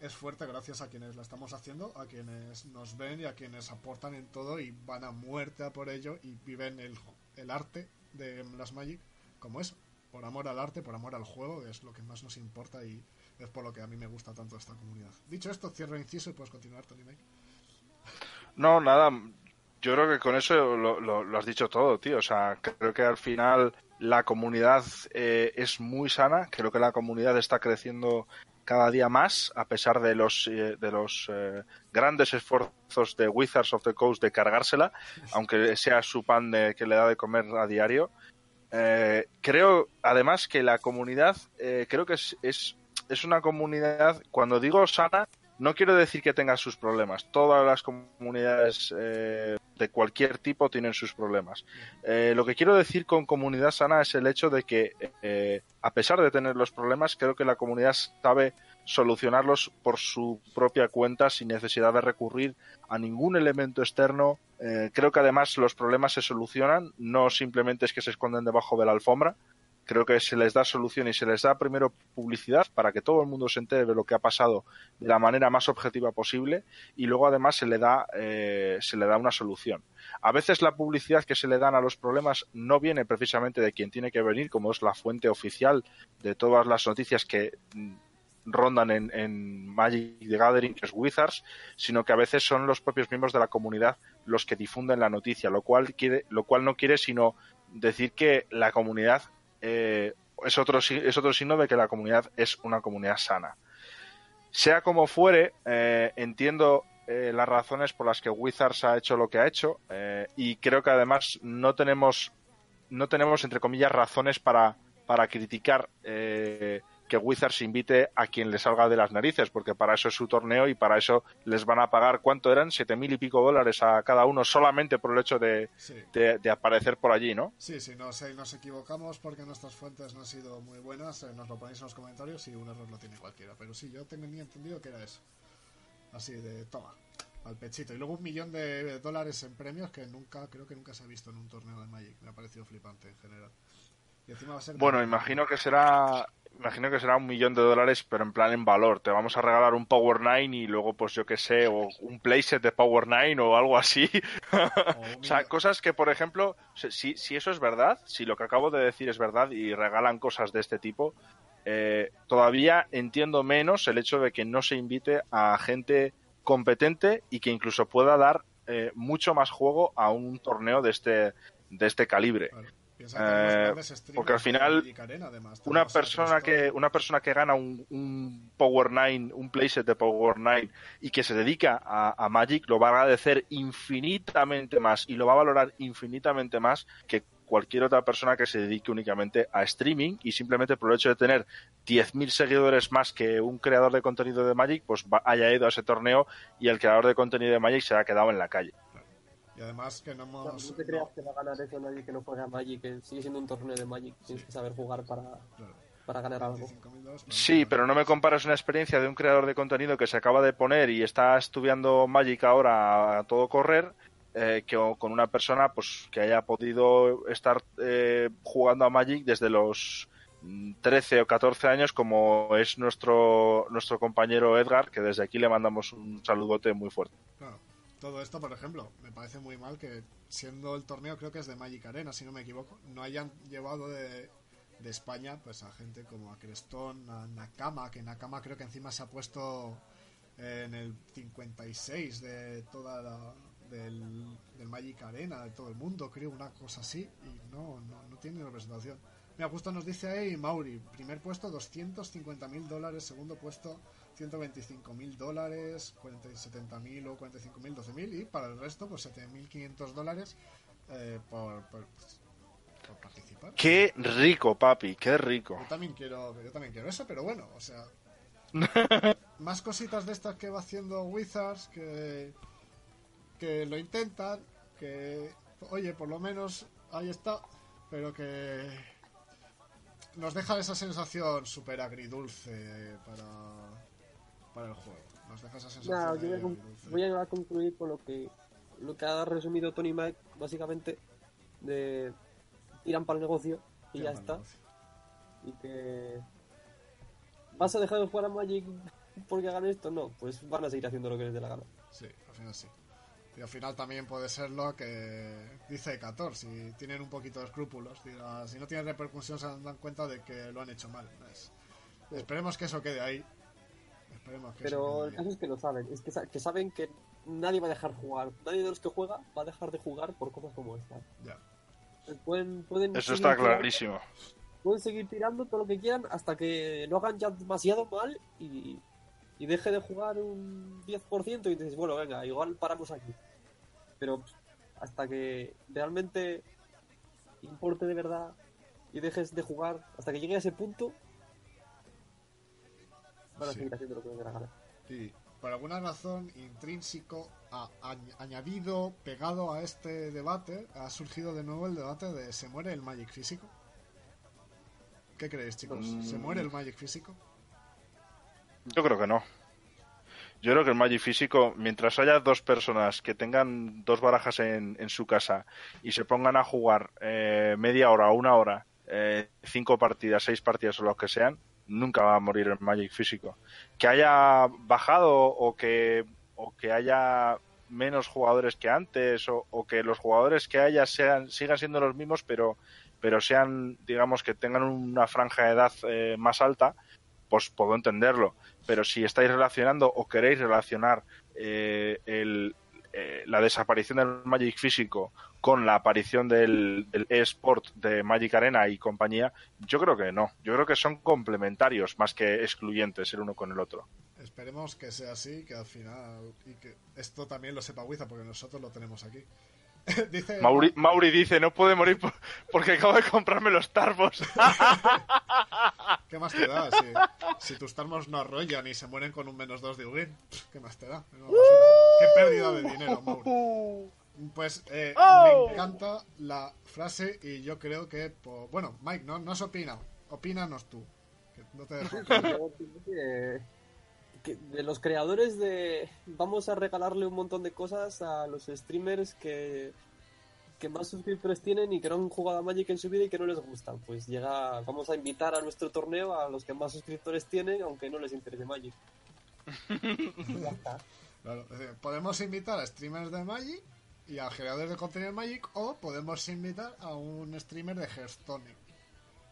es fuerte gracias a quienes la estamos haciendo, a quienes nos ven y a quienes aportan en todo y van a muerte a por ello y viven el, el arte de las Magic como es, por amor al arte, por amor al juego, que es lo que más nos importa y es por lo que a mí me gusta tanto esta comunidad. Dicho esto, cierro el inciso y puedes continuar, Tony May. No, nada. Yo creo que con eso lo, lo- lo has dicho todo, tío. O sea, creo que al final la comunidad eh, es muy sana. Creo que la comunidad está creciendo cada día más, a pesar de los, eh, de los eh, grandes esfuerzos de Wizards of the Coast de cargársela, aunque sea su pan de, que le da de comer a diario. Eh, creo, además, que la comunidad, eh, creo que es, es, es una comunidad, cuando digo sana, no quiero decir que tenga sus problemas. Todas las comunidades eh, de cualquier tipo tienen sus problemas. Eh, lo que quiero decir con comunidad sana es el hecho de que, eh, a pesar de tener los problemas, creo que la comunidad sabe solucionarlos por su propia cuenta sin necesidad de recurrir a ningún elemento externo. Eh, creo que además los problemas se solucionan, no simplemente es que se esconden debajo de la alfombra. Creo que se les da solución y se les da primero publicidad para que todo el mundo se entere de lo que ha pasado de la manera más objetiva posible y luego además se le da eh, se le da una solución. A veces la publicidad que se le dan a los problemas no viene precisamente de quien tiene que venir, como es la fuente oficial de todas las noticias que mm, rondan en, en Magic the Gathering, que es Wizards, sino que a veces son los propios miembros de la comunidad los que difunden la noticia, lo cual quiere, lo cual no quiere sino decir que la comunidad eh, es otro es otro signo de que la comunidad es una comunidad sana. Sea como fuere, eh, entiendo eh, las razones por las que Wizards ha hecho lo que ha hecho eh, y creo que además no tenemos no tenemos entre comillas razones para para criticar que Wizards invite a quien le salga de las narices, porque para eso es su torneo y para eso les van a pagar, ¿cuánto eran? Siete mil y pico dólares a cada uno solamente por el hecho de, Sí. de- de aparecer por allí, ¿no? Sí, si nos, si nos equivocamos porque nuestras fuentes no han sido muy buenas, eh, nos lo ponéis en los comentarios y un error lo tiene cualquiera. Pero sí, yo tenía entendido que era eso. Así de, toma, al pechito. Y luego un millón de dólares en premios que nunca, creo que nunca se ha visto en un torneo de Magic. Me ha parecido flipante en general. Y encima va a ser... Bueno, imagino que será imagino que será un millón de dólares, pero en plan en valor. Te vamos a regalar un Power 9 y luego, pues yo qué sé, o un playset de Power 9 o algo así. o un O sea, cosas que, por ejemplo, si, si eso es verdad, si lo que acabo de decir es verdad y regalan cosas de este tipo, eh, todavía entiendo menos el hecho de que no se invite a gente competente y que incluso pueda dar eh, mucho más juego a un torneo de este, de este calibre. Eh, porque al final, además. Una persona que una persona que gana un, un Power 9, un playset de Power 9 y que se dedica a, a Magic lo va a agradecer infinitamente más y lo va a valorar infinitamente más que cualquier otra persona que se dedique únicamente a streaming y simplemente por el hecho de tener 10.000 seguidores más que un creador de contenido de Magic, pues va- haya ido a ese torneo y el creador de contenido de Magic se ha quedado en la calle. Y además que no No, hemos... no te creas que va a ganar eso nadie que no juegue a Magic, que sigue siendo un torneo de Magic, tienes que saber jugar para, Claro, para ganar algo. 25.000 dólares, Sí, pero no me comparas una experiencia de un creador de contenido que se acaba de poner y está estudiando Magic ahora a todo correr eh, que con una persona pues que haya podido estar eh, jugando a Magic desde los mm, 13 o 14 años como es nuestro nuestro compañero Edgar que desde aquí le mandamos un saludote muy fuerte. Claro. Todo esto, por ejemplo, me parece muy mal que siendo el torneo creo que es de Magic Arena, si no me equivoco, no hayan llevado de, de España pues a gente como a Crestón, a Nakama, que Nakama creo que encima se ha puesto en el 56 de toda la del, Magic Arena, de todo el mundo, creo, una cosa así, y no, no, no tiene representación. Mira, justo nos dice ahí Mauri, primer puesto 250 mil dólares, segundo puesto 125 mil dólares, 70 mil o 45 mil, 12 mil y para el resto pues 7.500 dólares eh, por, por, por participar. Qué rico, papi, qué rico. Yo también quiero, yo también quiero eso, pero bueno, o sea, más cositas de estas que va haciendo Wizards que que lo intentan, que oye, por lo menos ahí está, pero que nos deja esa sensación súper agridulce para para el juego. Nos deja esa sensación. Nah, yo voy a, de con- agridulce. voy a concluir con lo que lo que ha resumido Tony Mike básicamente de tiran para el negocio y ya está negocio. y que vas a dejar de jugar a Magic porque hagan esto no pues van a seguir haciendo lo que les dé la gana Sí, al final sí. Y al final también puede ser lo que dice Cator, si tienen un poquito de escrúpulos, si no tienen repercusión se dan cuenta de que lo han hecho mal. Es- Esperemos que eso quede ahí. Esperemos que pero el caso es que lo saben es que, sa- que saben que nadie va a dejar jugar nadie de los que juega va a dejar de jugar por cosas como esta Ya. pueden, pueden Eso está tirando- clarísimo. pueden seguir tirando todo lo que quieran hasta que lo hagan ya demasiado mal y, y deje de jugar un 10% y dices, bueno, venga, igual paramos aquí. Pero hasta que realmente importe de verdad y dejes de jugar, hasta que llegue a ese punto, Sí. haciendo lo que la por alguna razón intrínseco, a- añ- añadido, pegado a este debate, ha surgido de nuevo el debate de ¿se muere el Magic físico? ¿Qué creéis, chicos? ¿Se Mm. muere el Magic físico? Yo creo que no. Yo creo que el Magic físico, mientras haya dos personas que tengan dos barajas en, en su casa y se pongan a jugar eh, media hora o una hora, eh, cinco partidas, seis partidas o lo que sean, nunca va a morir el Magic físico. Que haya bajado o que, o que haya menos jugadores que antes o, o que los jugadores que haya sean, sigan siendo los mismos, pero, pero sean, digamos, que tengan una franja de edad eh, más alta, pues puedo entenderlo. Pero si estáis relacionando o queréis relacionar eh, el, eh, la desaparición del Magic físico con la aparición del, del eSport de Magic Arena y compañía, yo creo que no. Yo creo que son complementarios más que excluyentes el uno con el otro. Esperemos que sea así, que al final. Y que esto también lo sepa Wiza, porque nosotros lo tenemos aquí. Dice. Mauri, Mauri dice, no puede morir por- porque acabo de comprarme los tarbos. ¿Qué más te da? Si, si tus tarmos no arrollan y se mueren con un menos 2 de Ugin, ¿qué más te da? Qué pérdida de dinero, Mauri. Pues eh, me encanta la frase y yo creo que. bueno, Mike, no, no has opinado. Opínanos tú. Que no te dejo. Que- que de los creadores de vamos a regalarle un montón de cosas a los streamers que que más suscriptores tienen y que no han jugado a Magic en su vida y que no les gustan. Pues llega, vamos a invitar a nuestro torneo a los que más suscriptores tienen, aunque no les interese Magic. ya está. Claro, es decir, podemos invitar a streamers de Magic y a creadores de contenido Magic o podemos invitar a un streamer de Hearthstone.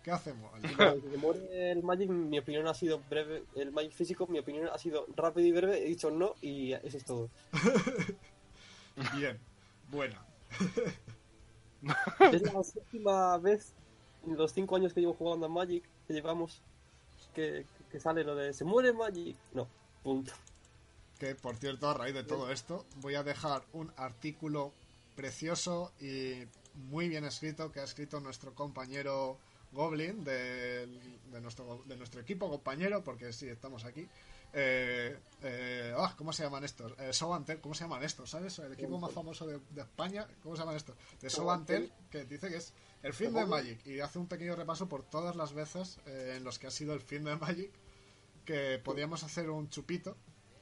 ¿Qué hacemos? Muere el Magic, mi opinión ha sido breve. El Magic físico, mi opinión ha sido rápido y breve. He dicho no y eso es todo. Bien, buena. Es la séptima vez en los cinco años que llevo jugando a Magic que llevamos que, que sale lo de se muere Magic. No, punto. Que por cierto, a raíz de todo esto, voy a dejar un artículo precioso y muy bien escrito que ha escrito nuestro compañero Goblin de, nuestro, de nuestro equipo compañero, porque sí, estamos aquí. Eh, eh, ah, ¿Cómo se llaman estos? Eh, Tell, ¿cómo se llaman estos? ¿Sabes? El equipo más famoso de, de España, ¿cómo se llaman estos? De Tell, que dice que es el fin de Magic y hace un pequeño repaso por todas las veces eh, en los que ha sido el fin de Magic que podíamos hacer un chupito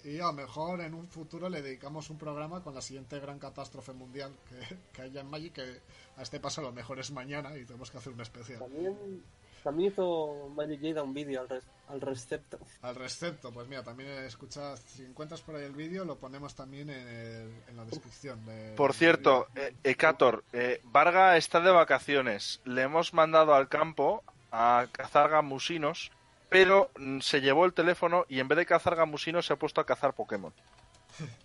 y a lo mejor en un futuro le dedicamos un programa con la siguiente gran catástrofe mundial que, que haya en Magic, que a este paso a lo mejor es mañana y tenemos que hacer un especial. También, también hizo Magic Jada un vídeo al, res- al respecto. Al respecto, pues mira, también escuchad, si encuentras por ahí el vídeo, lo ponemos también en, el- en la descripción. de- Por cierto, eh, Ekator, eh, Varga está de vacaciones. Le hemos mandado al campo a cazar gamusinos, pero mm, se llevó el teléfono y en vez de cazar gamusinos se ha puesto a cazar Pokémon.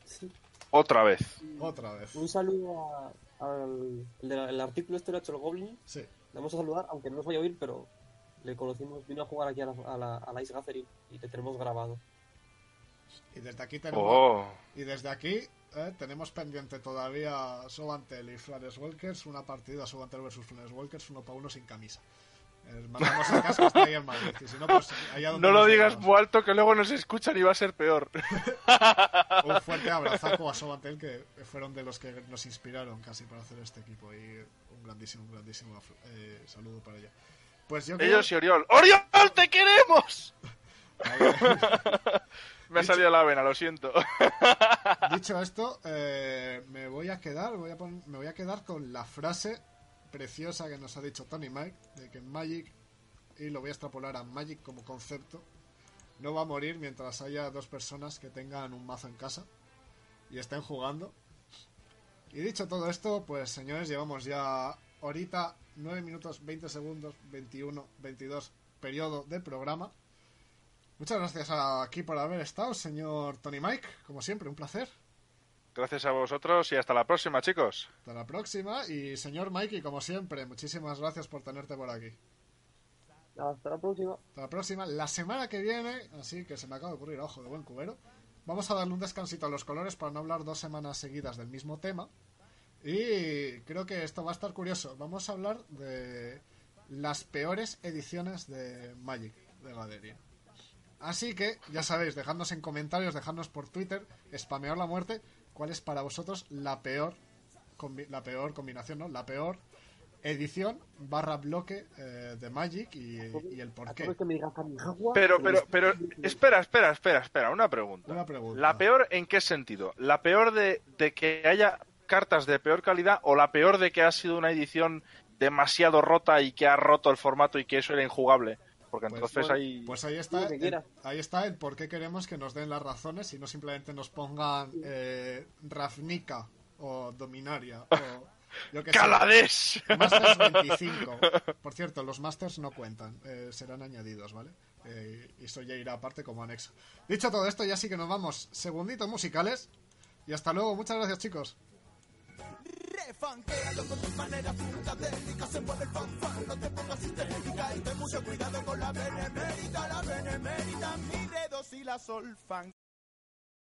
Sí. Otra vez. Otra vez. Un saludo a- al el, artículo este lo ha hecho el Goblin. Sí, Le vamos a saludar, aunque no nos vaya a oír, pero le conocimos, vino a jugar aquí a la, a la, a la Ice Gathering y le tenemos grabado. y desde aquí tenemos, Oh, y desde aquí eh, tenemos pendiente todavía Sobantel y Flares Walkers, una partida Sobantel versus Flares Walkers, uno para uno sin camisa. Mandamos a casa está ahí en Madrid. Y si no, pues allá donde no lo digas muy alto que luego nos escuchan y va a ser peor. Un fuerte abrazaco a Sobantel, que fueron de los que nos inspiraron casi para hacer este equipo. Y un grandísimo, un grandísimo eh, saludo para ella. Pues yo creo, Ellos y Oriol. ¡Oriol, te queremos! Me ha salido la vena, lo siento. Dicho esto, eh, me voy a quedar, voy a pon- me voy a quedar con la frase preciosa que nos ha dicho Tony Mike de que Magic y lo voy a extrapolar a Magic como concepto no va a morir mientras haya dos personas que tengan un mazo en casa y estén jugando. Y dicho todo esto, pues señores, llevamos ya ahorita 9 minutos 20 segundos 21 22 periodo del programa. Muchas gracias aquí por haber estado, señor Tony Mike, como siempre, un placer. Gracias a vosotros y hasta la próxima, chicos. Hasta la próxima. Y señor Mikey, como siempre, muchísimas gracias por tenerte por aquí. Hasta la próxima. Hasta la próxima. La semana que viene, así que se me acaba de ocurrir, ojo, de buen cubero. Vamos a darle un descansito a los colores para no hablar dos semanas seguidas del mismo tema. Y creo que esto va a estar curioso. Vamos a hablar de las peores ediciones de Magic de Gathering. Así que, ya sabéis, dejadnos en comentarios, dejadnos por Twitter, spamear la muerte, cuál es para vosotros la peor, la peor combinación, ¿no? La peor edición barra bloque eh, de Magic y, y el por A qué. todo el que me diga Kamigawa, Pero, pero, pero, espera, espera, espera, espera, una pregunta. Una pregunta. ¿La peor en qué sentido? ¿La peor de, de que haya cartas de peor calidad o la peor de que ha sido una edición demasiado rota y que ha roto el formato y que eso era injugable? Porque Pues, entonces bueno, ahí... Pues ahí está, el, ahí está el por qué queremos que nos den las razones y no simplemente nos pongan eh, Ravnica o Dominaria o yo que sé. ¡Caladés! Masters 25. Por cierto, los Masters no cuentan, eh, serán añadidos, ¿vale? Eh, y eso ya irá aparte como anexo. Dicho todo esto, ya sí que nos vamos segunditos musicales. Y hasta luego, muchas gracias chicos. Refanquealo con tus maneras psicodélicas, se mueve el fanfán, no te pongas histérica y ten mucho cuidado con la benemérita, la benemérita, mi dedo si la solfan.